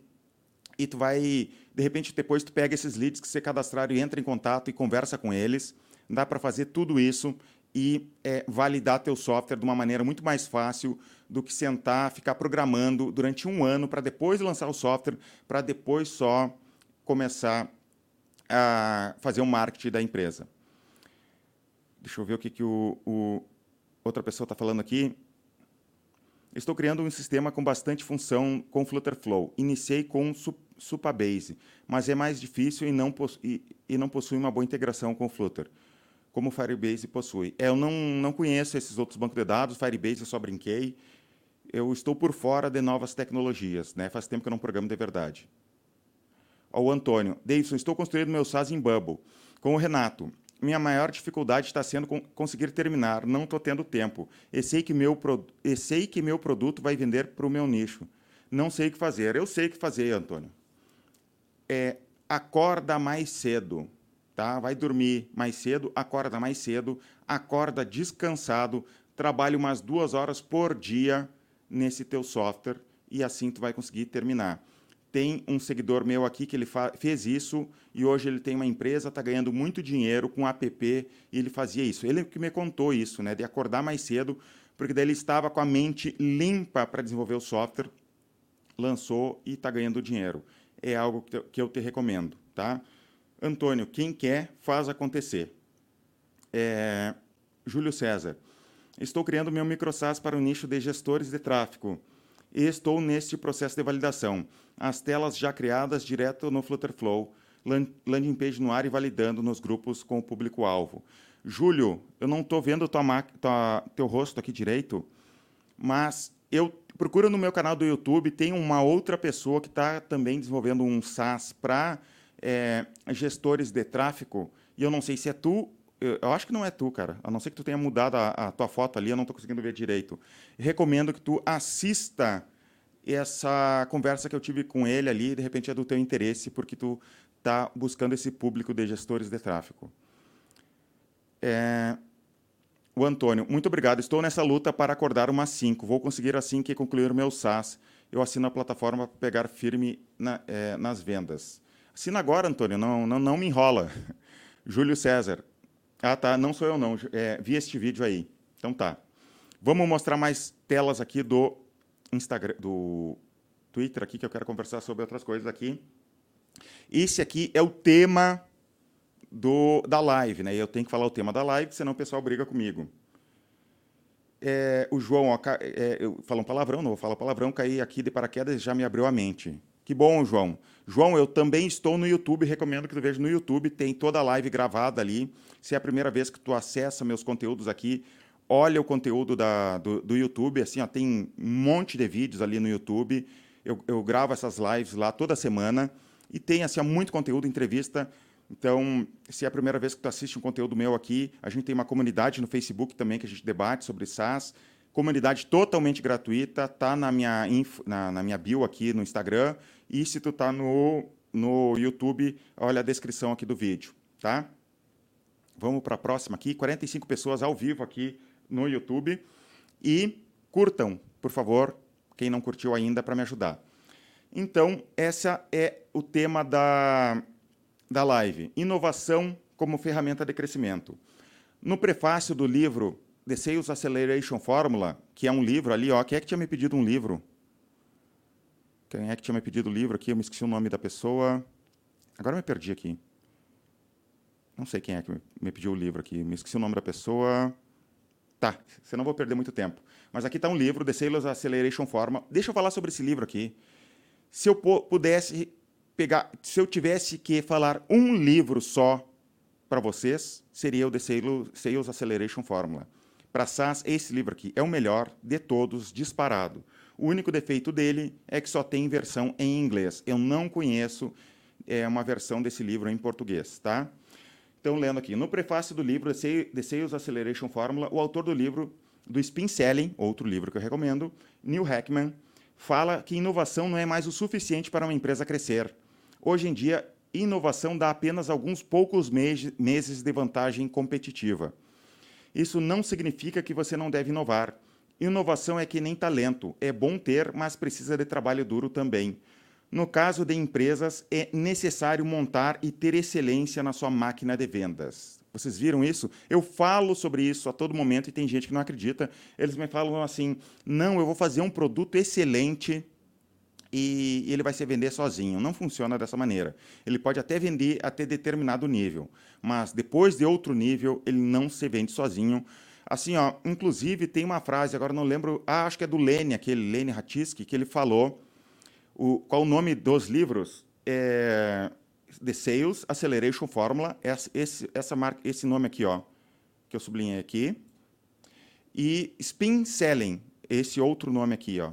e tu vai, de repente, depois tu pega esses leads que você cadastraram e entra em contato e conversa com eles dá para fazer tudo isso e é, validar teu software de uma maneira muito mais fácil do que sentar, ficar programando durante um ano para depois lançar o software, para depois só começar a fazer o um marketing da empresa. Deixa eu ver o que, que o, o outra pessoa está falando aqui. Estou criando um sistema com bastante função com Flutterflow. Iniciei com Supabase, mas é mais difícil e não, e, e não possui uma boa integração com Flutter, como o Firebase possui. É, eu não, não conheço esses outros bancos de dados, Firebase eu só brinquei. Eu estou por fora de novas tecnologias, né? faz tempo que eu não programo de verdade. Ao Antônio, Davidson, estou construindo meu SaaS em Bubble. Com o Renato, minha maior dificuldade está sendo conseguir terminar, não estou tendo tempo. E sei, que meu e sei que meu produto vai vender para o meu nicho. Não sei o que fazer. Eu sei o que fazer, Antônio. É, acorda mais cedo, tá? Vai dormir mais cedo, acorda mais cedo, acorda descansado, trabalha umas duas horas por dia nesse teu software e assim tu vai conseguir terminar tem um seguidor meu aqui que ele fez isso e hoje ele tem uma empresa, está ganhando muito dinheiro com app e ele fazia isso. Ele que me contou isso, né, de acordar mais cedo, porque daí ele estava com a mente limpa para desenvolver o software, lançou e está ganhando dinheiro. É algo que eu te recomendo, tá? Antônio, quem quer, faz acontecer. É... Júlio César, estou criando meu microsas para o nicho de gestores de tráfego e estou neste processo de validação. As telas já criadas direto no Flutterflow, landing page no ar e validando nos grupos com o público-alvo. Júlio, eu não estou vendo tua, tua, teu rosto aqui direito, mas eu procura no meu canal do YouTube, tem uma outra pessoa que está também desenvolvendo um SaaS para é, gestores de tráfego, e eu não sei se é tu eu acho que não é tu, cara. A não ser que tu tenha mudado a, a tua foto ali, eu não estou conseguindo ver direito. Recomendo que tu assista essa conversa que eu tive com ele ali, de repente é do teu interesse, porque tu está buscando esse público de gestores de tráfego. É... O Antônio, muito obrigado. Estou nessa luta para acordar umas 5. Vou conseguir assim que concluir o meu SaaS. Eu assino a plataforma para pegar firme na, é, nas vendas. Assina agora, Antônio, não, não, não me enrola. Júlio César, ah, tá. Não sou eu, não. É, vi este vídeo aí. Então tá. Vamos mostrar mais telas aqui do Instagram, do Twitter aqui, que eu quero conversar sobre outras coisas aqui. Esse aqui é o tema do, da live, né? Eu tenho que falar o tema da live, senão o pessoal briga comigo. É, o João, ó, é, eu falo um palavrão, não vou falar palavrão, caí aqui de paraquedas e já me abriu a mente. Que bom, João. João, eu também estou no YouTube, recomendo que tu veja no YouTube, tem toda a live gravada ali. Se é a primeira vez que tu acessa meus conteúdos aqui, olha o conteúdo da, do, do YouTube, assim, ó, tem um monte de vídeos ali no YouTube. Eu, eu gravo essas lives lá toda semana e tem assim, muito conteúdo, entrevista. Então, se é a primeira vez que tu assiste um conteúdo meu aqui, a gente tem uma comunidade no Facebook também que a gente debate sobre SaaS. Comunidade totalmente gratuita, tá na minha, info, na, na minha bio aqui no Instagram. E se tu tá no, no YouTube, olha a descrição aqui do vídeo, tá? Vamos para a próxima aqui. 45 pessoas ao vivo aqui no YouTube. E curtam, por favor, quem não curtiu ainda, para me ajudar. Então, essa é o tema da, da live. Inovação como ferramenta de crescimento. No prefácio do livro The Sales Acceleration Formula, que é um livro ali, ó. Quem é que tinha me pedido um livro? Quem é que tinha me pedido o livro aqui? Eu me esqueci o nome da pessoa. Agora me perdi aqui. Não sei quem é que me pediu o livro aqui. Me esqueci o nome da pessoa. Tá, você não vou perder muito tempo. Mas aqui está um livro, The Sales Acceleration Formula. Deixa eu falar sobre esse livro aqui. Se eu pudesse pegar, se eu tivesse que falar um livro só para vocês, seria o The Sales Acceleration Formula. Para SaaS, esse livro aqui é o melhor de todos, disparado. O único defeito dele é que só tem versão em inglês. Eu não conheço é, uma versão desse livro em português, tá? Então, lendo aqui, no prefácio do livro The Sales Acceleration Formula, o autor do livro do Spin Selling, outro livro que eu recomendo, Neil Heckman, fala que inovação não é mais o suficiente para uma empresa crescer. Hoje em dia, inovação dá apenas alguns poucos meses de vantagem competitiva. Isso não significa que você não deve inovar. Inovação é que nem talento, é bom ter, mas precisa de trabalho duro também. No caso de empresas, é necessário montar e ter excelência na sua máquina de vendas. Vocês viram isso? Eu falo sobre isso a todo momento e tem gente que não acredita. Eles me falam assim: não, eu vou fazer um produto excelente e ele vai se vender sozinho. Não funciona dessa maneira. Ele pode até vender até determinado nível, mas depois de outro nível, ele não se vende sozinho. Assim, ó, inclusive tem uma frase, agora não lembro, ah, acho que é do Lene, aquele Lene Ratisky, que ele falou, o, qual o nome dos livros? É, The Sales Acceleration Formula, esse, essa marca, esse nome aqui, ó, que eu sublinhei aqui, e Spin Selling, esse outro nome aqui, ó.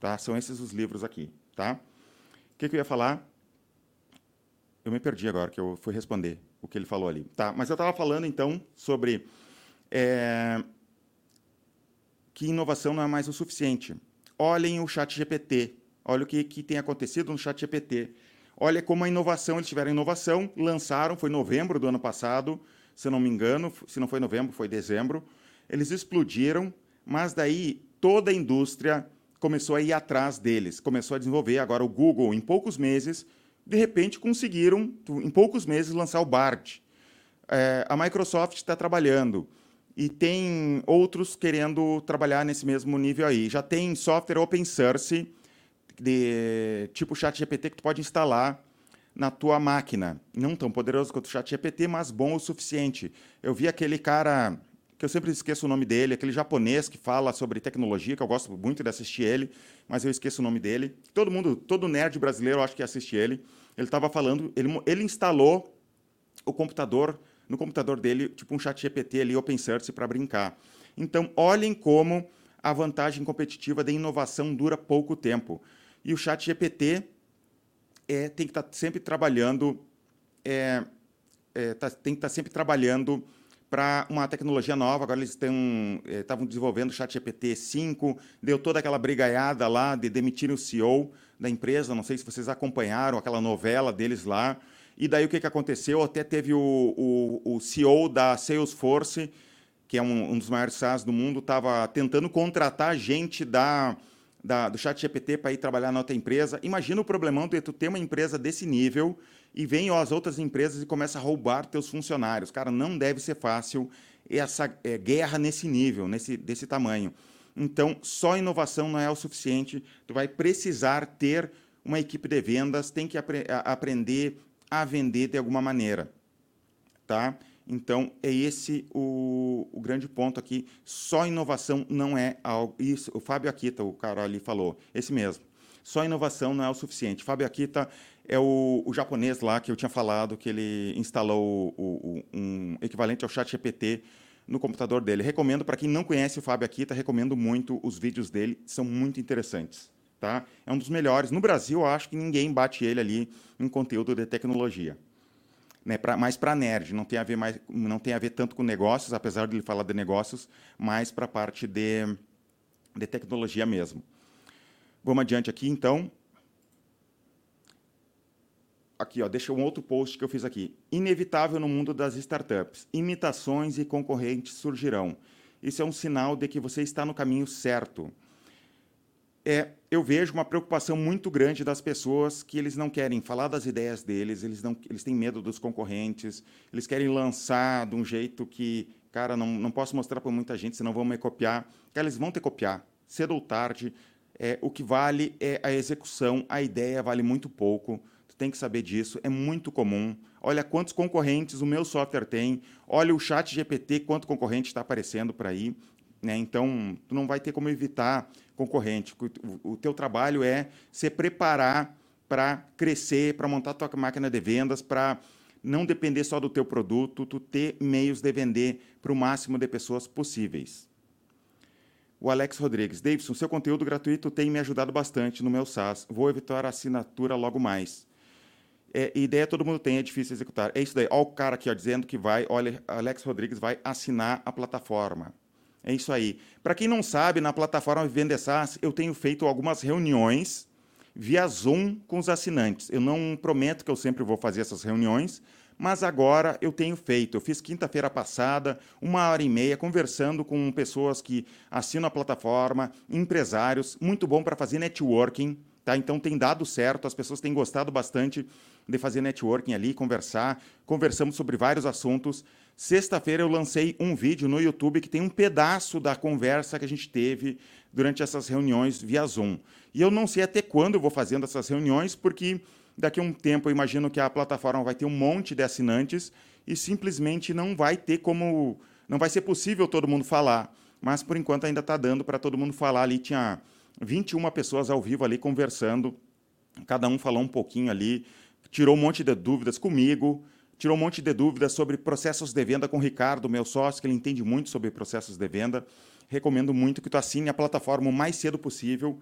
Tá? São esses os livros aqui, tá? O que, que eu ia falar? Eu me perdi agora, que eu fui responder o que ele falou ali. Tá, mas eu estava falando, então, sobre é, que inovação não é mais o suficiente. Olhem o chat GPT. Olha o que, que tem acontecido no chat GPT. Olha como a inovação, eles tiveram inovação, lançaram, foi novembro do ano passado, se não me engano, se não foi novembro, foi dezembro. Eles explodiram, mas daí toda a indústria começou a ir atrás deles, começou a desenvolver. Agora, o Google, em poucos meses, de repente conseguiram, em poucos meses, lançar o BART. É, a Microsoft está trabalhando e tem outros querendo trabalhar nesse mesmo nível aí. Já tem software open source de tipo ChatGPT que tu pode instalar na tua máquina. Não tão poderoso quanto o ChatGPT, mas bom o suficiente. Eu vi aquele cara que eu sempre esqueço o nome dele, aquele japonês que fala sobre tecnologia, que eu gosto muito de assistir ele, mas eu esqueço o nome dele. Todo mundo, todo nerd brasileiro, eu acho que assiste ele. Ele estava falando, ele, ele instalou o computador, no computador dele, tipo um chat GPT ali, open source, para brincar. Então, olhem como a vantagem competitiva da inovação dura pouco tempo. E o chat GPT é, tem que estar tá sempre trabalhando, é, é, tá, tem que estar tá sempre trabalhando para uma tecnologia nova. Agora eles estavam eh, desenvolvendo o ChatGPT 5, deu toda aquela brigaiada lá de demitirem o CEO da empresa. Não sei se vocês acompanharam aquela novela deles lá. E daí o que, que aconteceu? Até teve o, o, o CEO da Salesforce, que é um, um dos maiores SaaS do mundo, estava tentando contratar gente da, da, do ChatGPT para ir trabalhar na outra empresa. Imagina o problemão de tu ter uma empresa desse nível e vêm as outras empresas e começam a roubar teus funcionários. Cara, não deve ser fácil essa é, guerra nesse nível, nesse, desse tamanho. Então, só inovação não é o suficiente. Tu vai precisar ter uma equipe de vendas, tem que apre aprender a vender de alguma maneira. Tá? Então, é esse o, o, grande ponto aqui. Só inovação não é algo. Isso, o Fábio Akita, o cara ali falou, esse mesmo. Só inovação não é o suficiente. Fábio Akita é o, o, japonês lá que eu tinha falado que ele instalou o, um equivalente ao chat GPT no computador dele. Recomendo para quem não conhece o Fábio Akita, recomendo muito os vídeos dele, são muito interessantes. Tá? É um dos melhores. No Brasil, acho que ninguém bate ele ali em conteúdo de tecnologia. Né, pra, mais para nerd, não tem, a ver mais, não tem a ver tanto com negócios, apesar de ele falar de negócios, mais para a parte de, de tecnologia mesmo. Vamos adiante aqui, então aqui, ó, deixa um outro post que eu fiz aqui. Inevitável no mundo das startups. Imitações e concorrentes surgirão. Isso é um sinal de que você está no caminho certo. É, eu vejo uma preocupação muito grande das pessoas que eles não querem falar das ideias deles, eles, não, eles têm medo dos concorrentes, eles querem lançar de um jeito que, cara, não, não posso mostrar para muita gente, senão vão me copiar. Cara, eles vão te copiar, cedo ou tarde. É, o que vale é a execução, a ideia vale muito pouco tem que saber disso, é muito comum. Olha quantos concorrentes o meu software tem, olha o chat GPT, quanto concorrente está aparecendo por aí. Né? Então, tu não vai ter como evitar concorrente. O, o teu trabalho é se preparar para crescer, para montar tua máquina de vendas, para não depender só do teu produto, tu ter meios de vender para o máximo de pessoas possíveis. O Alex Rodrigues. Davidson, seu conteúdo gratuito tem me ajudado bastante no meu SaaS. Vou evitar a assinatura logo mais. É, ideia todo mundo tem, é difícil executar. É isso daí. Olha o cara aqui ó, dizendo que vai, olha, Alex Rodrigues vai assinar a plataforma. É isso aí. Para quem não sabe, na plataforma Vivendo SaaS, eu tenho feito algumas reuniões via Zoom com os assinantes. Eu não prometo que eu sempre vou fazer essas reuniões, mas agora eu tenho feito. Eu fiz quinta-feira passada, uma hora e meia, conversando com pessoas que assinam a plataforma, empresários, muito bom para fazer networking. Tá? Então tem dado certo, as pessoas têm gostado bastante de fazer networking ali, conversar. Conversamos sobre vários assuntos. Sexta-feira eu lancei um vídeo no YouTube que tem um pedaço da conversa que a gente teve durante essas reuniões via Zoom. E eu não sei até quando eu vou fazendo essas reuniões, porque daqui a um tempo eu imagino que a plataforma vai ter um monte de assinantes e simplesmente não vai ter como. Não vai ser possível todo mundo falar. Mas por enquanto ainda está dando para todo mundo falar. Ali tinha 21 pessoas ao vivo ali conversando. Cada um falou um pouquinho ali, tirou um monte de dúvidas comigo, tirou um monte de dúvidas sobre processos de venda com o Ricardo, meu sócio, que ele entende muito sobre processos de venda. Recomendo muito que tu assine a plataforma o mais cedo possível.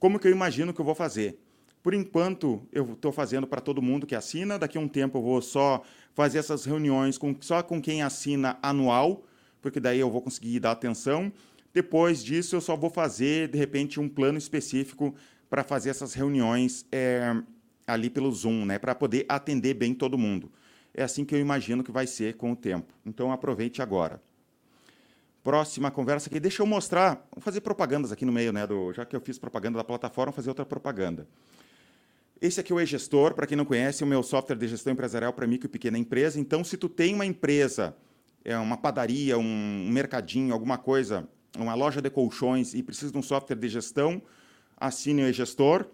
Como que eu imagino que eu vou fazer? Por enquanto, eu estou fazendo para todo mundo que assina. Daqui a um tempo, eu vou só fazer essas reuniões com, só com quem assina anual, porque daí eu vou conseguir dar atenção. Depois disso, eu só vou fazer, de repente, um plano específico para fazer essas reuniões é, ali pelo Zoom, né, para poder atender bem todo mundo. É assim que eu imagino que vai ser com o tempo. Então, aproveite agora. Próxima conversa aqui. Deixa eu mostrar, vou fazer propagandas aqui no meio, né, do, já que eu fiz propaganda da plataforma, vou fazer outra propaganda. Esse aqui é o e-gestor, para quem não conhece, é o meu software de gestão empresarial para micro e pequena empresa. Então, se tu tem uma empresa, é uma padaria, um mercadinho, alguma coisa, uma loja de colchões e precisa de um software de gestão, assine o e-gestor.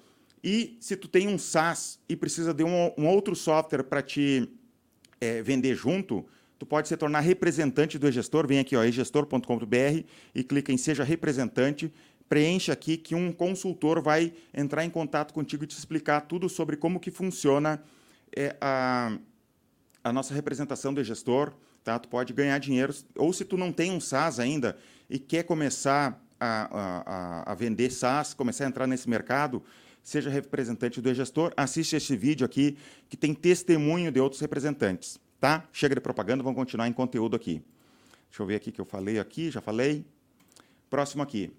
E se tu tem um SaaS e precisa de um, um outro software para te é, vender junto, tu pode se tornar representante do e-gestor. Vem aqui, egestor.com.br e clica em Seja Representante preencha aqui que um consultor vai entrar em contato contigo e te explicar tudo sobre como que funciona é, a, a nossa representação do gestor. Tá? Tu pode ganhar dinheiro, ou se tu não tem um SaaS ainda e quer começar a, a, a vender SaaS, começar a entrar nesse mercado, seja representante do gestor, assiste esse vídeo aqui que tem testemunho de outros representantes. Tá? Chega de propaganda, vamos continuar em conteúdo aqui. Deixa eu ver aqui que eu falei aqui, já falei. Próximo aqui.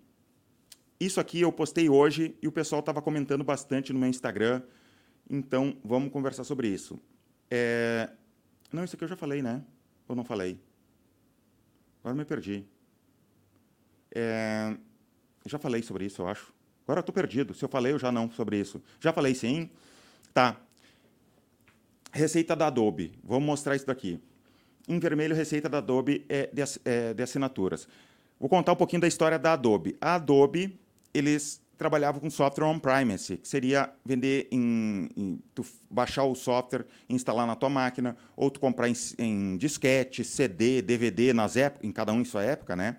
Isso aqui eu postei hoje e o pessoal estava comentando bastante no meu Instagram. Então, vamos conversar sobre isso. É... Não, isso aqui eu já falei, né? Ou não falei? Agora me perdi. É... Já falei sobre isso, eu acho. Agora eu estou perdido. Se eu falei, eu já não sobre isso. Já falei sim. Tá. Receita da Adobe. Vamos mostrar isso daqui. Em vermelho, receita da Adobe é de, é de assinaturas. Vou contar um pouquinho da história da Adobe. A Adobe eles trabalhavam com software on-premise, que seria vender em, em, tu baixar o software, instalar na tua máquina, ou tu comprar em, em disquete, CD, DVD, nas épocas, em cada um em sua época, né?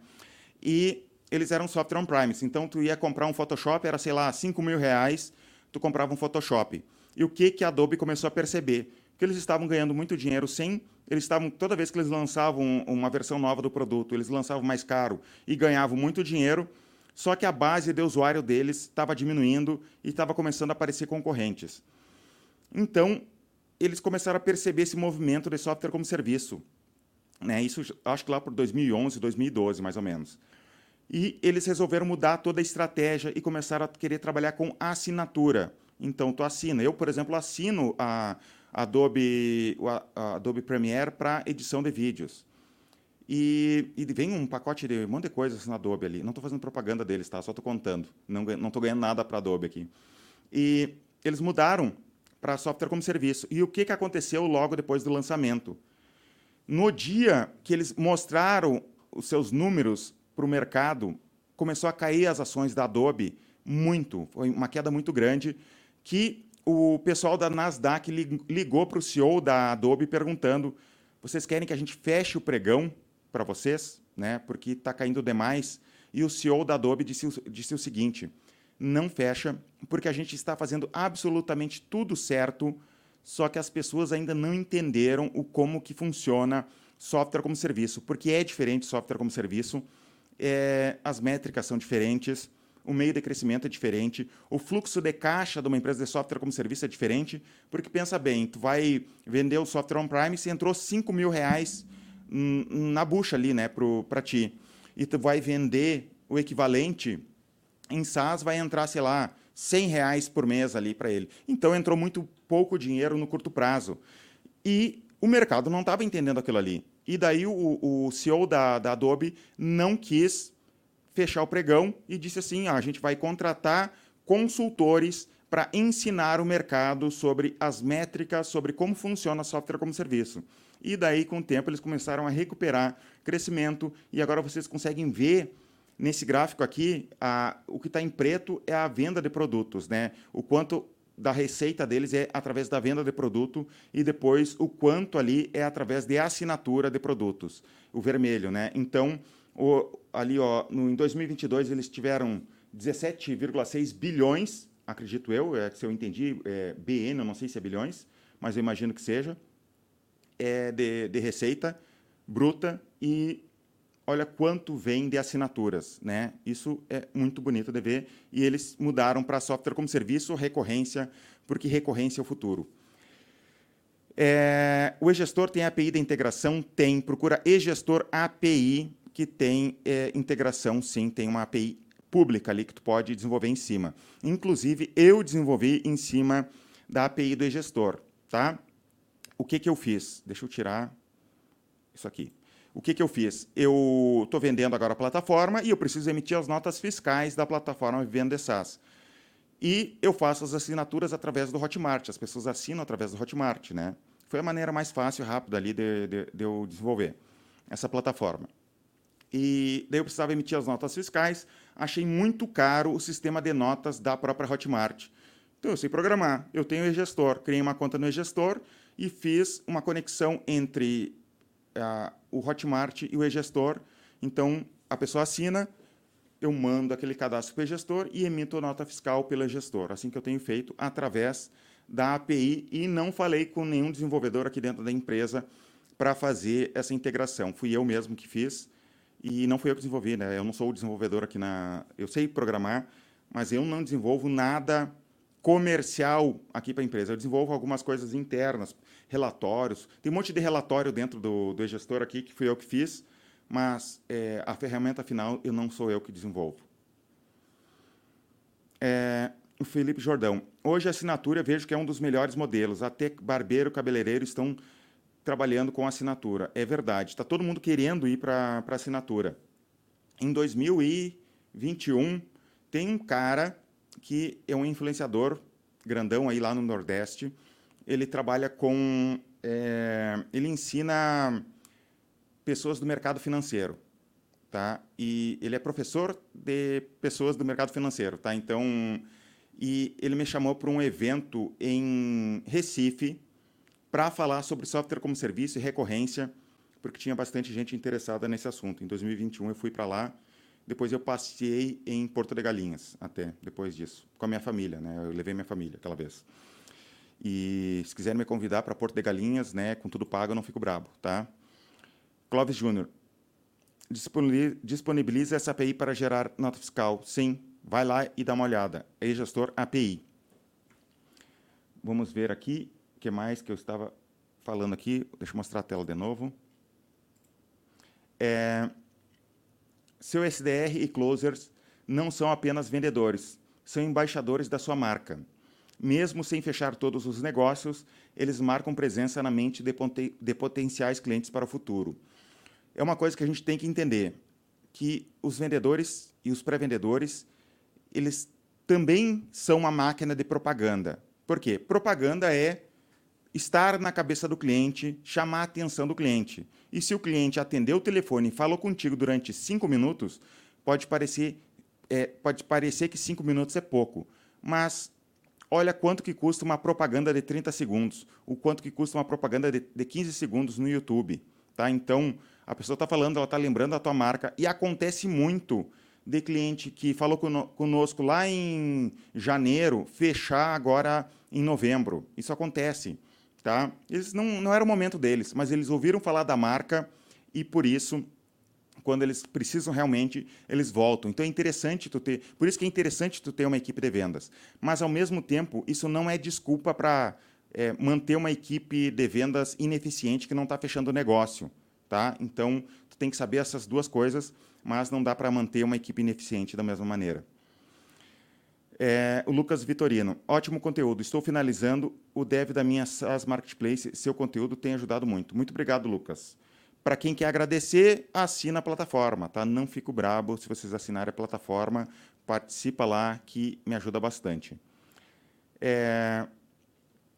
E eles eram software on-premise. Então, tu ia comprar um Photoshop, era, sei lá, 5 mil reais, tu comprava um Photoshop. E o que, que a Adobe começou a perceber? Que eles estavam ganhando muito dinheiro sem... Eles estavam, toda vez que eles lançavam uma versão nova do produto, eles lançavam mais caro e ganhavam muito dinheiro, só que a base de usuário deles estava diminuindo e estava começando a aparecer concorrentes. Então, eles começaram a perceber esse movimento de software como serviço. Né? Isso acho que lá por 2011, 2012, mais ou menos. E eles resolveram mudar toda a estratégia e começaram a querer trabalhar com assinatura. Então, tu assina. Eu, por exemplo, assino a Adobe, a Adobe Premiere para edição de vídeos. E, e, vem um pacote de um monte de coisas na Adobe ali. Não estou fazendo propaganda deles, tá? Só estou contando. Não estou ganhando nada para Adobe aqui. E eles mudaram para software como serviço. E o que, que aconteceu logo depois do lançamento? No dia que eles mostraram os seus números para o mercado, começou a cair as ações da Adobe muito. Foi uma queda muito grande que o pessoal da Nasdaq ligou para o CEO da Adobe perguntando: vocês querem que a gente feche o pregão para vocês, né? Porque está caindo demais. E o CEO da Adobe disse, disse o seguinte: não fecha, porque a gente está fazendo absolutamente tudo certo, só que as pessoas ainda não entenderam o como que funciona software como serviço, porque é diferente software como serviço, é, as métricas são diferentes, o meio de crescimento é diferente, o fluxo de caixa de uma empresa de software como serviço é diferente, porque pensa bem, tu vai vender o software on-prime, se entrou 5 mil reais na bucha ali, né, para ti. E tu vai vender o equivalente em SaaS, vai entrar, sei lá, 100 reais por mês ali para ele. Então entrou muito pouco dinheiro no curto prazo. E o mercado não estava entendendo aquilo ali. E daí o, o CEO da, da Adobe não quis fechar o pregão e disse assim: ah, a gente vai contratar consultores para ensinar o mercado sobre as métricas, sobre como funciona software como serviço. E daí, com o tempo, eles começaram a recuperar crescimento e agora vocês conseguem ver nesse gráfico aqui, a, o que está em preto é a venda de produtos, né? O quanto da receita deles é através da venda de produto e depois o quanto ali é através de assinatura de produtos, o vermelho, né? Então, o, ali ó, no, em 2022 eles tiveram 17,6 bilhões, acredito eu, é, se eu entendi, é, BN, eu não sei se é bilhões, mas eu imagino que seja, é, de, de receita bruta e olha quanto vem de assinaturas, né? Isso é muito bonito de ver e eles mudaram para software como serviço, recorrência, porque recorrência é o futuro. É, o e-gestor tem API da integração? Tem. Procura e-gestor API, que tem é, integração, sim, tem uma API pública ali que tu pode desenvolver em cima. Inclusive, eu desenvolvi em cima da API do e-gestor, tá? O que, que eu fiz? Deixa eu tirar isso aqui. O que, que eu fiz? Eu estou vendendo agora a plataforma e eu preciso emitir as notas fiscais da plataforma Venda SaaS. E eu faço as assinaturas através do Hotmart. As pessoas assinam através do Hotmart. Né? Foi a maneira mais fácil e rápida ali de, de, de eu desenvolver essa plataforma. E daí eu precisava emitir as notas fiscais. Achei muito caro o sistema de notas da própria Hotmart. Então eu sei programar. Eu tenho o e-gestor. Criei uma conta no e-gestor e fiz uma conexão entre uh, o Hotmart e o e-gestor. Então, a pessoa assina, eu mando aquele cadastro para o e-gestor e emito nota fiscal pelo e-gestor. Assim que eu tenho feito através da API e não falei com nenhum desenvolvedor aqui dentro da empresa para fazer essa integração. Fui eu mesmo que fiz e não fui eu que desenvolvi, né? Eu não sou o desenvolvedor aqui na... Eu sei programar, mas eu não desenvolvo nada comercial aqui para a empresa. Eu desenvolvo algumas coisas internas, relatórios. Tem um monte de relatório dentro do, do gestor aqui que fui eu que fiz, mas é, a ferramenta final eu não sou eu que desenvolvo. É, o Felipe Jordão. Hoje a assinatura vejo que é um dos melhores modelos. Até barbeiro, cabeleireiro estão trabalhando com assinatura. É verdade. Está todo mundo querendo ir para assinatura. Em 2021, tem um cara que é um influenciador grandão aí lá no Nordeste. Ele trabalha com. É, ele ensina pessoas do mercado financeiro. Tá? E ele é professor de pessoas do mercado financeiro. Tá? Então, e ele me chamou para um evento em Recife para falar sobre software como serviço e recorrência, porque tinha bastante gente interessada nesse assunto. Em 2021 eu fui para lá depois eu passei em Porto de Galinhas, até depois disso, com a minha família, né? Eu levei minha família aquela vez. E se quiserem me convidar para Porto de Galinhas, né, com tudo pago, eu não fico brabo, tá? Clóvis Júnior, disponibiliza essa API para gerar nota fiscal. Sim, vai lá e dá uma olhada. É gestor API. Vamos ver aqui o que mais que eu estava falando aqui. Deixa eu mostrar a tela de novo. É, seu SDR e closers não são apenas vendedores, são embaixadores da sua marca. Mesmo sem fechar todos os negócios, eles marcam presença na mente de, de potenciais clientes para o futuro. É uma coisa que a gente tem que entender, que os vendedores e os pré-vendedores, eles também são uma máquina de propaganda. Por quê? Propaganda é estar na cabeça do cliente, chamar a atenção do cliente. E se o cliente atendeu o telefone e falou contigo durante cinco minutos, pode parecer, é, pode parecer que cinco minutos é pouco, mas olha quanto que custa uma propaganda de 30 segundos, o quanto que custa uma propaganda de, de 15 segundos no YouTube. Tá? Então, a pessoa está falando, ela está lembrando a tua marca, e acontece muito de cliente que falou conosco lá em janeiro, fechar agora em novembro. Isso acontece. Tá? Eles não, não era o momento deles, mas eles ouviram falar da marca e por isso quando eles precisam realmente, eles voltam. Então é interessante tu ter, por isso que é interessante tu ter uma equipe de vendas. Mas ao mesmo tempo, isso não é desculpa para é, manter uma equipe de vendas ineficiente que não está fechando o negócio, tá? Então tu tem que saber essas duas coisas, mas não dá para manter uma equipe ineficiente da mesma maneira. É, o Lucas Vitorino, ótimo conteúdo. Estou finalizando o dev da minha SaaS Marketplace. Seu conteúdo tem ajudado muito. Muito obrigado, Lucas. Para quem quer agradecer, assina a plataforma, tá? Não fico brabo se vocês assinarem a plataforma. Participa lá, que me ajuda bastante. É,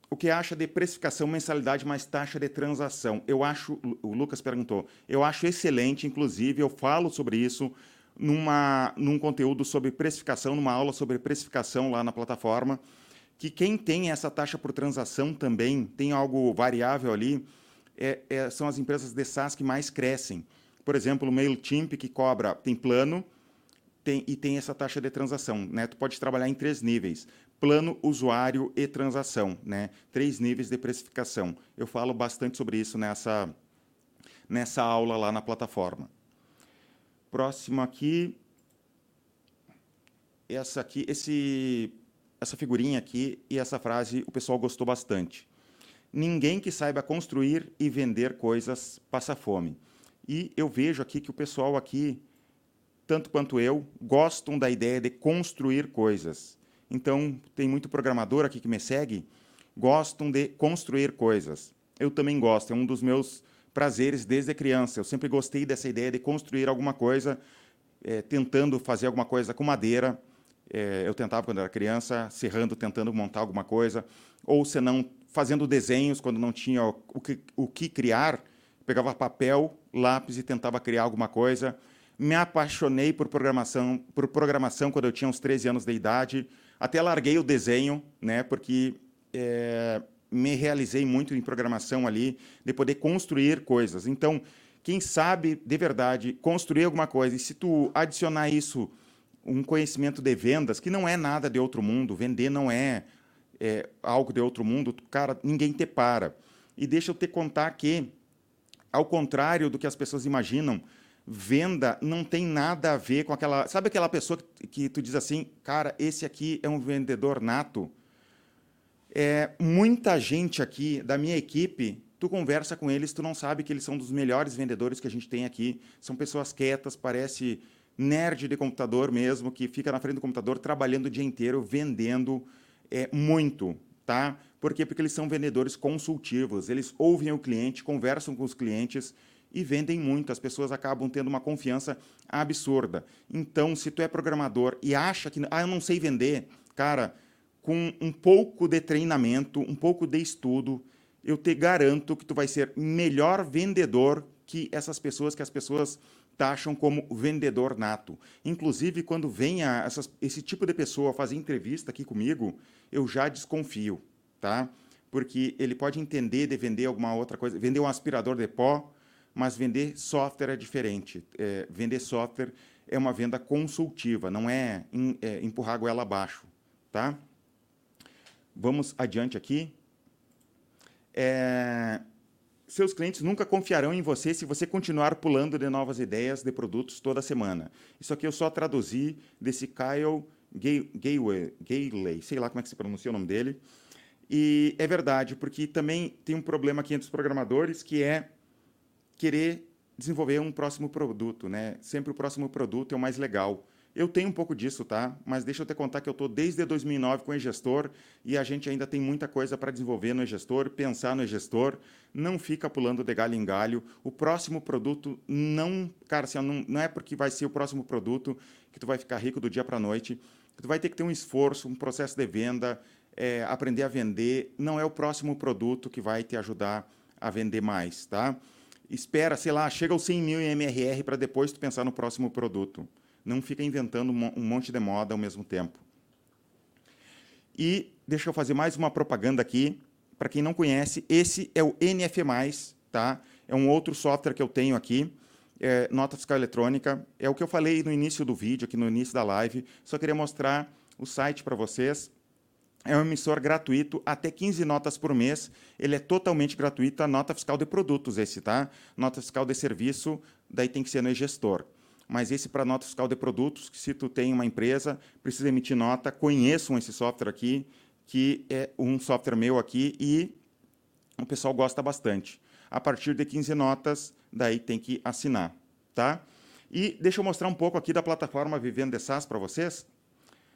o que acha de precificação, mensalidade mais taxa de transação? Eu acho, o Lucas perguntou, eu acho excelente, inclusive, eu falo sobre isso numa, num conteúdo sobre precificação, numa aula sobre precificação lá na plataforma, que quem tem essa taxa por transação também, tem algo variável ali, é, é, são as empresas de SaaS que mais crescem. Por exemplo, o MailChimp, que cobra, tem plano tem, e tem essa taxa de transação. Né? Tu pode trabalhar em três níveis plano, usuário e transação, né? Três níveis de precificação. Eu falo bastante sobre isso nessa, nessa aula lá na plataforma. Próximo aqui. Essa aqui, esse, essa figurinha aqui e essa frase o pessoal gostou bastante. Ninguém que saiba construir e vender coisas passa fome. E eu vejo aqui que o pessoal aqui, tanto quanto eu, gostam da ideia de construir coisas. Então, tem muito programador aqui que me segue, gostam de construir coisas. Eu também gosto, é um dos meus prazeres desde criança. Eu sempre gostei dessa ideia de construir alguma coisa, é, tentando fazer alguma coisa com madeira. É, eu tentava quando era criança, serrando, tentando montar alguma coisa, ou se não, fazendo desenhos quando não tinha o que, o que criar, pegava papel, lápis e tentava criar alguma coisa. Me apaixonei por programação, por programação quando eu tinha uns 13 anos de idade. Até larguei o desenho, né, porque é, me realizei muito em programação ali, de poder construir coisas. Então, quem sabe de verdade construir alguma coisa, e se tu adicionar isso, um conhecimento de vendas, que não é nada de outro mundo, vender não é, é algo de outro mundo, cara, ninguém te para. E deixa eu te contar que, ao contrário do que as pessoas imaginam, venda não tem nada a ver com aquela. Sabe aquela pessoa que, que tu diz assim, cara, esse aqui é um vendedor nato? É, muita gente aqui da minha equipe, tu conversa com eles, tu não sabe que eles são dos melhores vendedores que a gente tem aqui. São pessoas quietas, parece nerd de computador mesmo, que fica na frente do computador trabalhando o dia inteiro, vendendo é, muito, tá? Por quê? Porque eles são vendedores consultivos, eles ouvem o cliente, conversam com os clientes e vendem muito. As pessoas acabam tendo uma confiança absurda. Então, se tu é programador e acha que ah, eu não sei vender, cara, com um pouco de treinamento, um pouco de estudo, eu te garanto que tu vai ser melhor vendedor que essas pessoas que as pessoas taxam como vendedor nato. Inclusive, quando vem a, essas, esse tipo de pessoa fazer entrevista aqui comigo, eu já desconfio, tá? Porque ele pode entender de vender alguma outra coisa, vender um aspirador de pó, mas vender software é diferente. É, vender software é uma venda consultiva, não é, in, é, empurrar a goela abaixo. Tá? Vamos adiante aqui. É, seus clientes nunca confiarão em você se você continuar pulando de novas ideias de produtos toda semana. Isso aqui eu só traduzi desse Kyle Gayley, sei lá como é que se pronuncia o nome dele. E é verdade, porque também tem um problema aqui entre os programadores, que é querer desenvolver um próximo produto, né? Sempre o próximo produto é o mais legal. Eu tenho um pouco disso, tá? Mas deixa eu te contar que eu estou desde 2009 com o e-gestor e a gente ainda tem muita coisa para desenvolver no e-gestor, pensar no e-gestor. Não fica pulando de galho em galho. O próximo produto não, cara, assim, não, não é porque vai ser o próximo produto que tu vai ficar rico do dia para a noite. Tu vai ter que ter um esforço, um processo de venda, é, aprender a vender. Não é o próximo produto que vai te ajudar a vender mais, tá? espera, sei lá, chega aos 100 mil em MRR para depois tu pensar no próximo produto. Não fica inventando um monte de moda ao mesmo tempo. E deixa eu fazer mais uma propaganda aqui. Para quem não conhece, esse é o NF+, tá? É um outro software que eu tenho aqui, é, nota fiscal eletrônica. É o que eu falei no início do vídeo, aqui no início da live. Só queria mostrar o site para vocês é um emissor gratuito, até 15 notas por mês. Ele é totalmente gratuito, a nota fiscal de produtos esse, tá? Nota fiscal de serviço, daí tem que ser no gestor. Mas esse para nota fiscal de produtos, que se tu tem uma empresa, precisa emitir nota, conheçam esse software aqui, que é um software meu aqui e o pessoal gosta bastante. A partir de 15 notas, daí tem que assinar, tá? E deixa eu mostrar um pouco aqui da plataforma Vivendo de SaaS para vocês.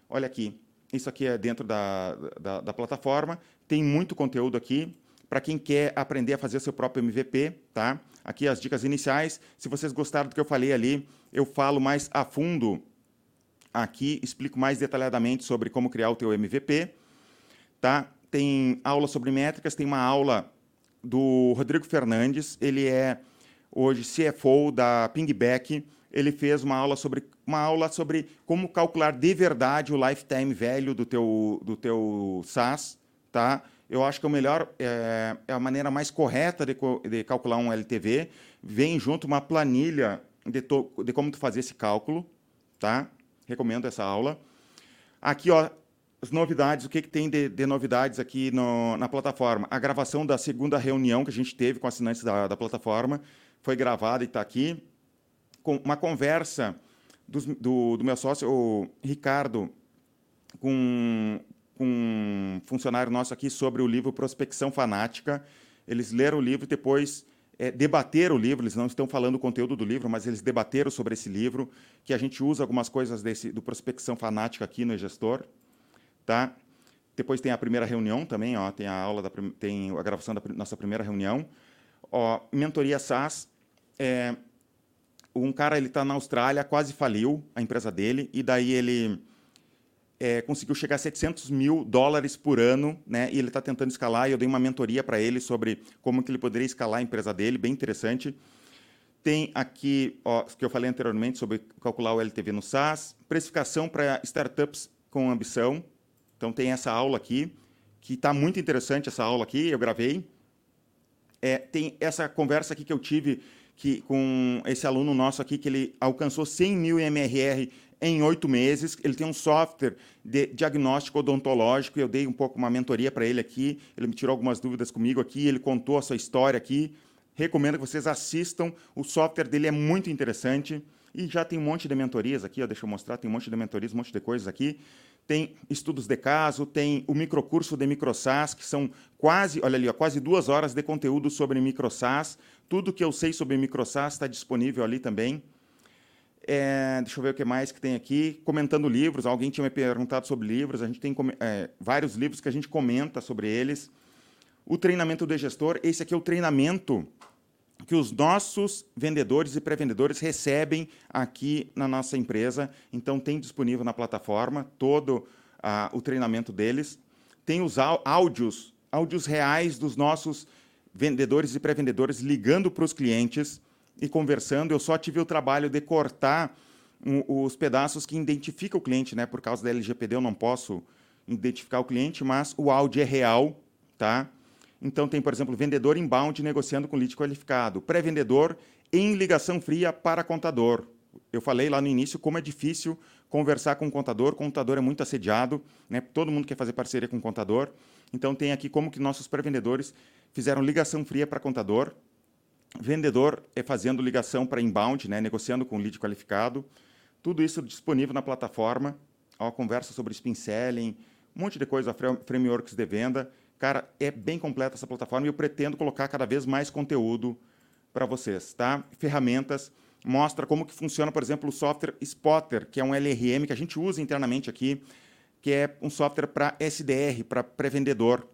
Olha aqui, isso aqui é dentro da, da, da plataforma. Tem muito conteúdo aqui para quem quer aprender a fazer seu próprio MVP, tá? Aqui as dicas iniciais. Se vocês gostaram do que eu falei ali, eu falo mais a fundo aqui, explico mais detalhadamente sobre como criar o teu MVP. tá? Tem aula sobre métricas, tem uma aula do Rodrigo Fernandes, ele é hoje CFO da Pingback. Ele fez uma aula sobre uma aula sobre como calcular de verdade o lifetime value do teu do teu SaaS, tá? Eu acho que é melhor é, é a maneira mais correta de, de, calcular um LTV. Vem junto uma planilha de, to, de como tu fazer esse cálculo, tá? Recomendo essa aula. Aqui, ó, as novidades, o que, que tem de, de novidades aqui no, na plataforma? A gravação da segunda reunião que a gente teve com assinantes da, da plataforma foi gravada e está aqui. Com uma conversa do, do, do, meu sócio, o Ricardo, com, com um funcionário nosso aqui sobre o livro Prospecção Fanática. Eles leram o livro e depois é, debateram o livro, eles não estão falando o conteúdo do livro, mas eles debateram sobre esse livro, que a gente usa algumas coisas desse, do Prospecção Fanática aqui no gestor. Tá? Depois tem a primeira reunião também, ó, tem a aula, da, tem a gravação da nossa primeira reunião. Ó, mentoria SaaS, é, um cara ele está na Austrália, quase faliu a empresa dele, e daí ele é, conseguiu chegar a 700 mil dólares por ano, né? E ele está tentando escalar. E eu dei uma mentoria para ele sobre como que ele poderia escalar a empresa dele, bem interessante. Tem aqui, ó, que eu falei anteriormente sobre calcular o LTV no SaaS, precificação para startups com ambição. Então tem essa aula aqui, que está muito interessante essa aula aqui, eu gravei. É, tem essa conversa aqui que eu tive que, com esse aluno nosso aqui, que ele alcançou 100 mil MRR em oito meses. Ele tem um software de diagnóstico odontológico, eu dei um pouco uma mentoria para ele aqui, ele me tirou algumas dúvidas comigo aqui, ele contou a sua história aqui. Recomendo que vocês assistam, o software dele é muito interessante. E já tem um monte de mentorias aqui, ó, deixa eu mostrar, tem um monte de mentorias, um monte de coisas aqui tem estudos de caso, tem o microcurso de MicroSAS, que são quase, olha ali, ó, quase duas horas de conteúdo sobre MicroSAS. Tudo que eu sei sobre MicroSAS está disponível ali também. É, deixa eu ver o que mais que tem aqui. Comentando livros, alguém tinha me perguntado sobre livros, a gente tem é, vários livros que a gente comenta sobre eles. O treinamento do gestor, esse aqui é o treinamento que os nossos vendedores e pré-vendedores recebem aqui na nossa empresa. Então, tem disponível na plataforma todo uh, o treinamento deles. Tem os áudios, áudios reais dos nossos vendedores e pré-vendedores ligando para os clientes e conversando. Eu só tive o trabalho de cortar um, os pedaços que identificam o cliente, né? Por causa da LGPD eu não posso identificar o cliente, mas o áudio é real, tá? Então, tem, por exemplo, vendedor inbound negociando com lead qualificado, pré-vendedor em ligação fria para contador. Eu falei lá no início como é difícil conversar com o contador, o contador é muito assediado, né? todo mundo quer fazer parceria com o contador. Então, tem aqui como que nossos pré-vendedores fizeram ligação fria para contador, vendedor é fazendo ligação para inbound, né? negociando com lead qualificado. Tudo isso disponível na plataforma. Ó, conversa sobre spin selling, um monte de coisa, frameworks de venda. Cara, é bem completa essa plataforma e eu pretendo colocar cada vez mais conteúdo para vocês, tá? Ferramentas, mostra como que funciona, por exemplo, o software Spotter, que é um LRM que a gente usa internamente aqui, que é um software para SDR, para pré-vendedor.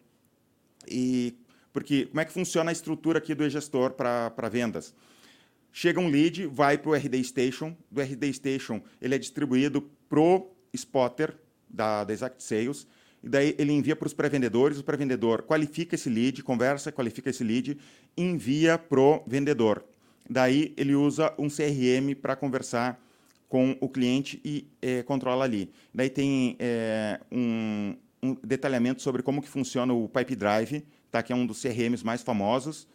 E porque como é que funciona a estrutura aqui do e-gestor para vendas? Chega um lead, vai para o RD Station, do RD Station ele é distribuído pro Spotter da, da Exact Sales, e daí ele envia para os pré-vendedores, o pré-vendedor qualifica esse lead, conversa, qualifica esse lead, envia para o vendedor. Daí ele usa um CRM para conversar com o cliente e é, controla ali. Daí tem é, um, um, detalhamento sobre como que funciona o Pipe Drive, tá? que é um dos CRMs mais famosos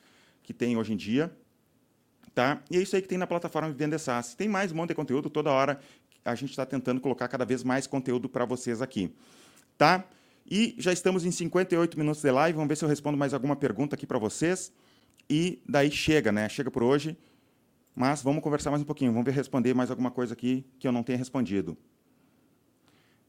que tem hoje em dia. Tá? E é isso aí que tem na plataforma Vender SaaS. Tem mais um monte de conteúdo, toda hora a gente está tentando colocar cada vez mais conteúdo para vocês aqui tá? E já estamos em 58 minutos de live, vamos ver se eu respondo mais alguma pergunta aqui para vocês. E daí chega, né? Chega por hoje. Mas vamos conversar mais um pouquinho, vamos ver responder mais alguma coisa aqui que eu não tenha respondido.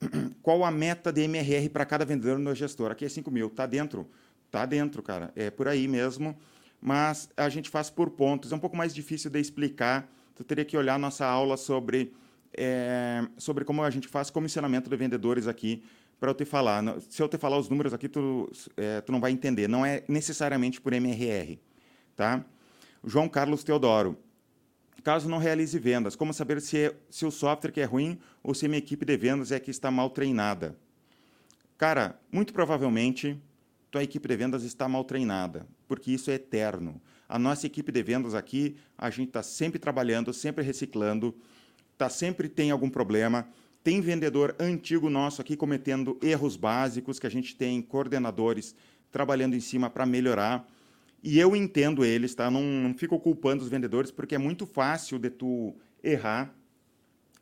Qual a meta de MRR para cada vendedor no gestor? Aqui é 5 mil. Está dentro? Está dentro, cara. É por aí mesmo. Mas a gente faz por pontos. É um pouco mais difícil de explicar. Tu teria que olhar nossa aula sobre, é, sobre como a gente faz comissionamento de vendedores aqui para eu te falar. Se eu te falar os números aqui, tu, é, tu não vai entender. Não é necessariamente por MRR. Tá? João Carlos Teodoro. Caso não realize vendas, como saber se, se o software que é ruim ou se minha equipe de vendas é que está mal treinada? Cara, muito provavelmente tua equipe de vendas está mal treinada, porque isso é eterno. A nossa equipe de vendas aqui, a gente está sempre trabalhando, sempre reciclando, tá sempre tem algum problema. Tem vendedor antigo nosso aqui cometendo erros básicos que a gente tem coordenadores trabalhando em cima para melhorar. E eu entendo eles, tá? Não, não fico culpando os vendedores porque é muito fácil de tu errar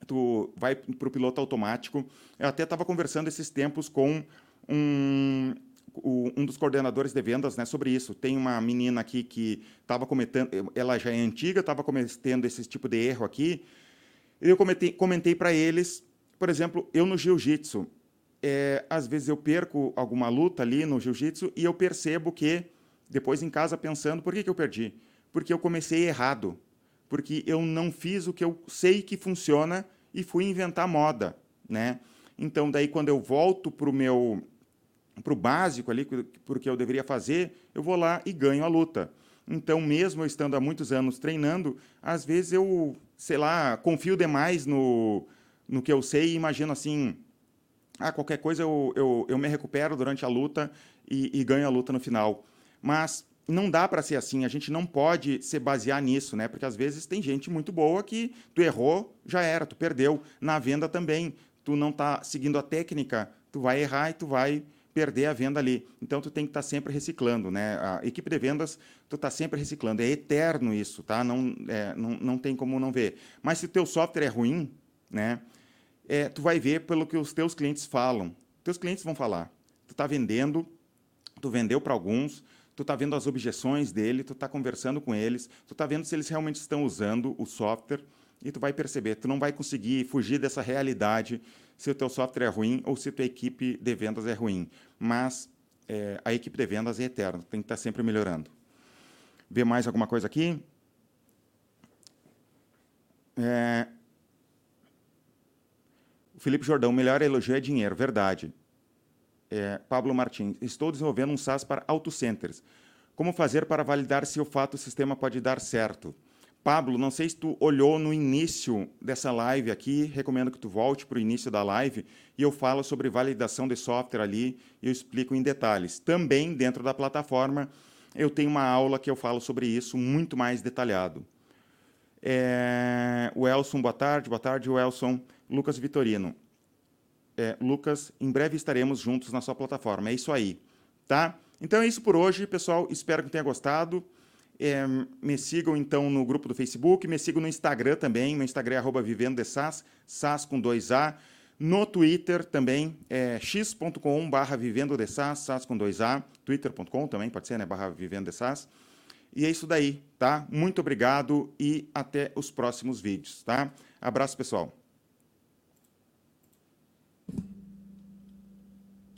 tu vai para o piloto automático. Eu até estava conversando esses tempos com um, um dos coordenadores de vendas né, sobre isso. Tem uma menina aqui que estava cometendo, ela já é antiga, estava cometendo esse tipo de erro aqui. Eu comentei, comentei para eles, por exemplo, eu no jiu-jitsu, é, às vezes eu perco alguma luta ali no jiu-jitsu e eu percebo que, depois em casa pensando, por que, que eu perdi? Porque eu comecei errado porque eu não fiz o que eu sei que funciona e fui inventar moda, né? Então, daí, quando eu volto para o meu para o básico ali, porque eu deveria fazer, eu vou lá e ganho a luta. Então, mesmo eu estando há muitos anos treinando, às vezes eu, sei lá, confio demais no, no que eu sei e imagino assim, ah, qualquer coisa eu, eu, eu me recupero durante a luta e, e ganho a luta no final. Mas não dá para ser assim, a gente não pode se basear nisso, né? Porque às vezes tem gente muito boa que tu errou, já era, tu perdeu. Na venda também, tu não está seguindo a técnica, tu vai errar e tu vai perder a venda ali. Então tu tem que estar tá sempre reciclando, né? A equipe de vendas, tu está sempre reciclando. É eterno isso, tá? Não, é, não, não tem como não ver. Mas se o teu software é ruim, né? É, tu vai ver pelo que os teus clientes falam. Teus clientes vão falar. Tu está vendendo, tu vendeu para alguns, tu está vendo as objeções dele, tu está conversando com eles, tu está vendo se eles realmente estão usando o software e tu vai perceber, tu não vai conseguir fugir dessa realidade se o teu software é ruim ou se a tua equipe de vendas é ruim. Mas é, a equipe de vendas é eterna, tem que estar sempre melhorando. Vê mais alguma coisa aqui? É... Felipe Jordão, melhor elogio é dinheiro, verdade é, Pablo Martins, estou desenvolvendo um SaaS para auto-centers. Como fazer para validar se o fato o sistema pode dar certo? Pablo, não sei se tu olhou no início dessa live aqui, recomendo que tu volte para o início da live e eu falo sobre validação de software ali e eu explico em detalhes. Também dentro da plataforma eu tenho uma aula que eu falo sobre isso muito mais detalhado. É... O Elson, boa tarde. Boa tarde, o Elson. Lucas Vitorino é, Lucas, em breve estaremos juntos na sua plataforma. É isso aí, tá? Então é isso por hoje, pessoal. Espero que tenha gostado. É, me sigam então no grupo do Facebook, me sigam no Instagram também. Meu Instagram é arroba vivendo de SAS, SAS com dois A. No Twitter também, é x.com barra vivendo de SAS, SAS com dois A. Twitter.com também, pode ser, né? Barra vivendo de SAS. E é isso daí, tá? Muito obrigado e até os próximos vídeos, tá? Abraço, pessoal.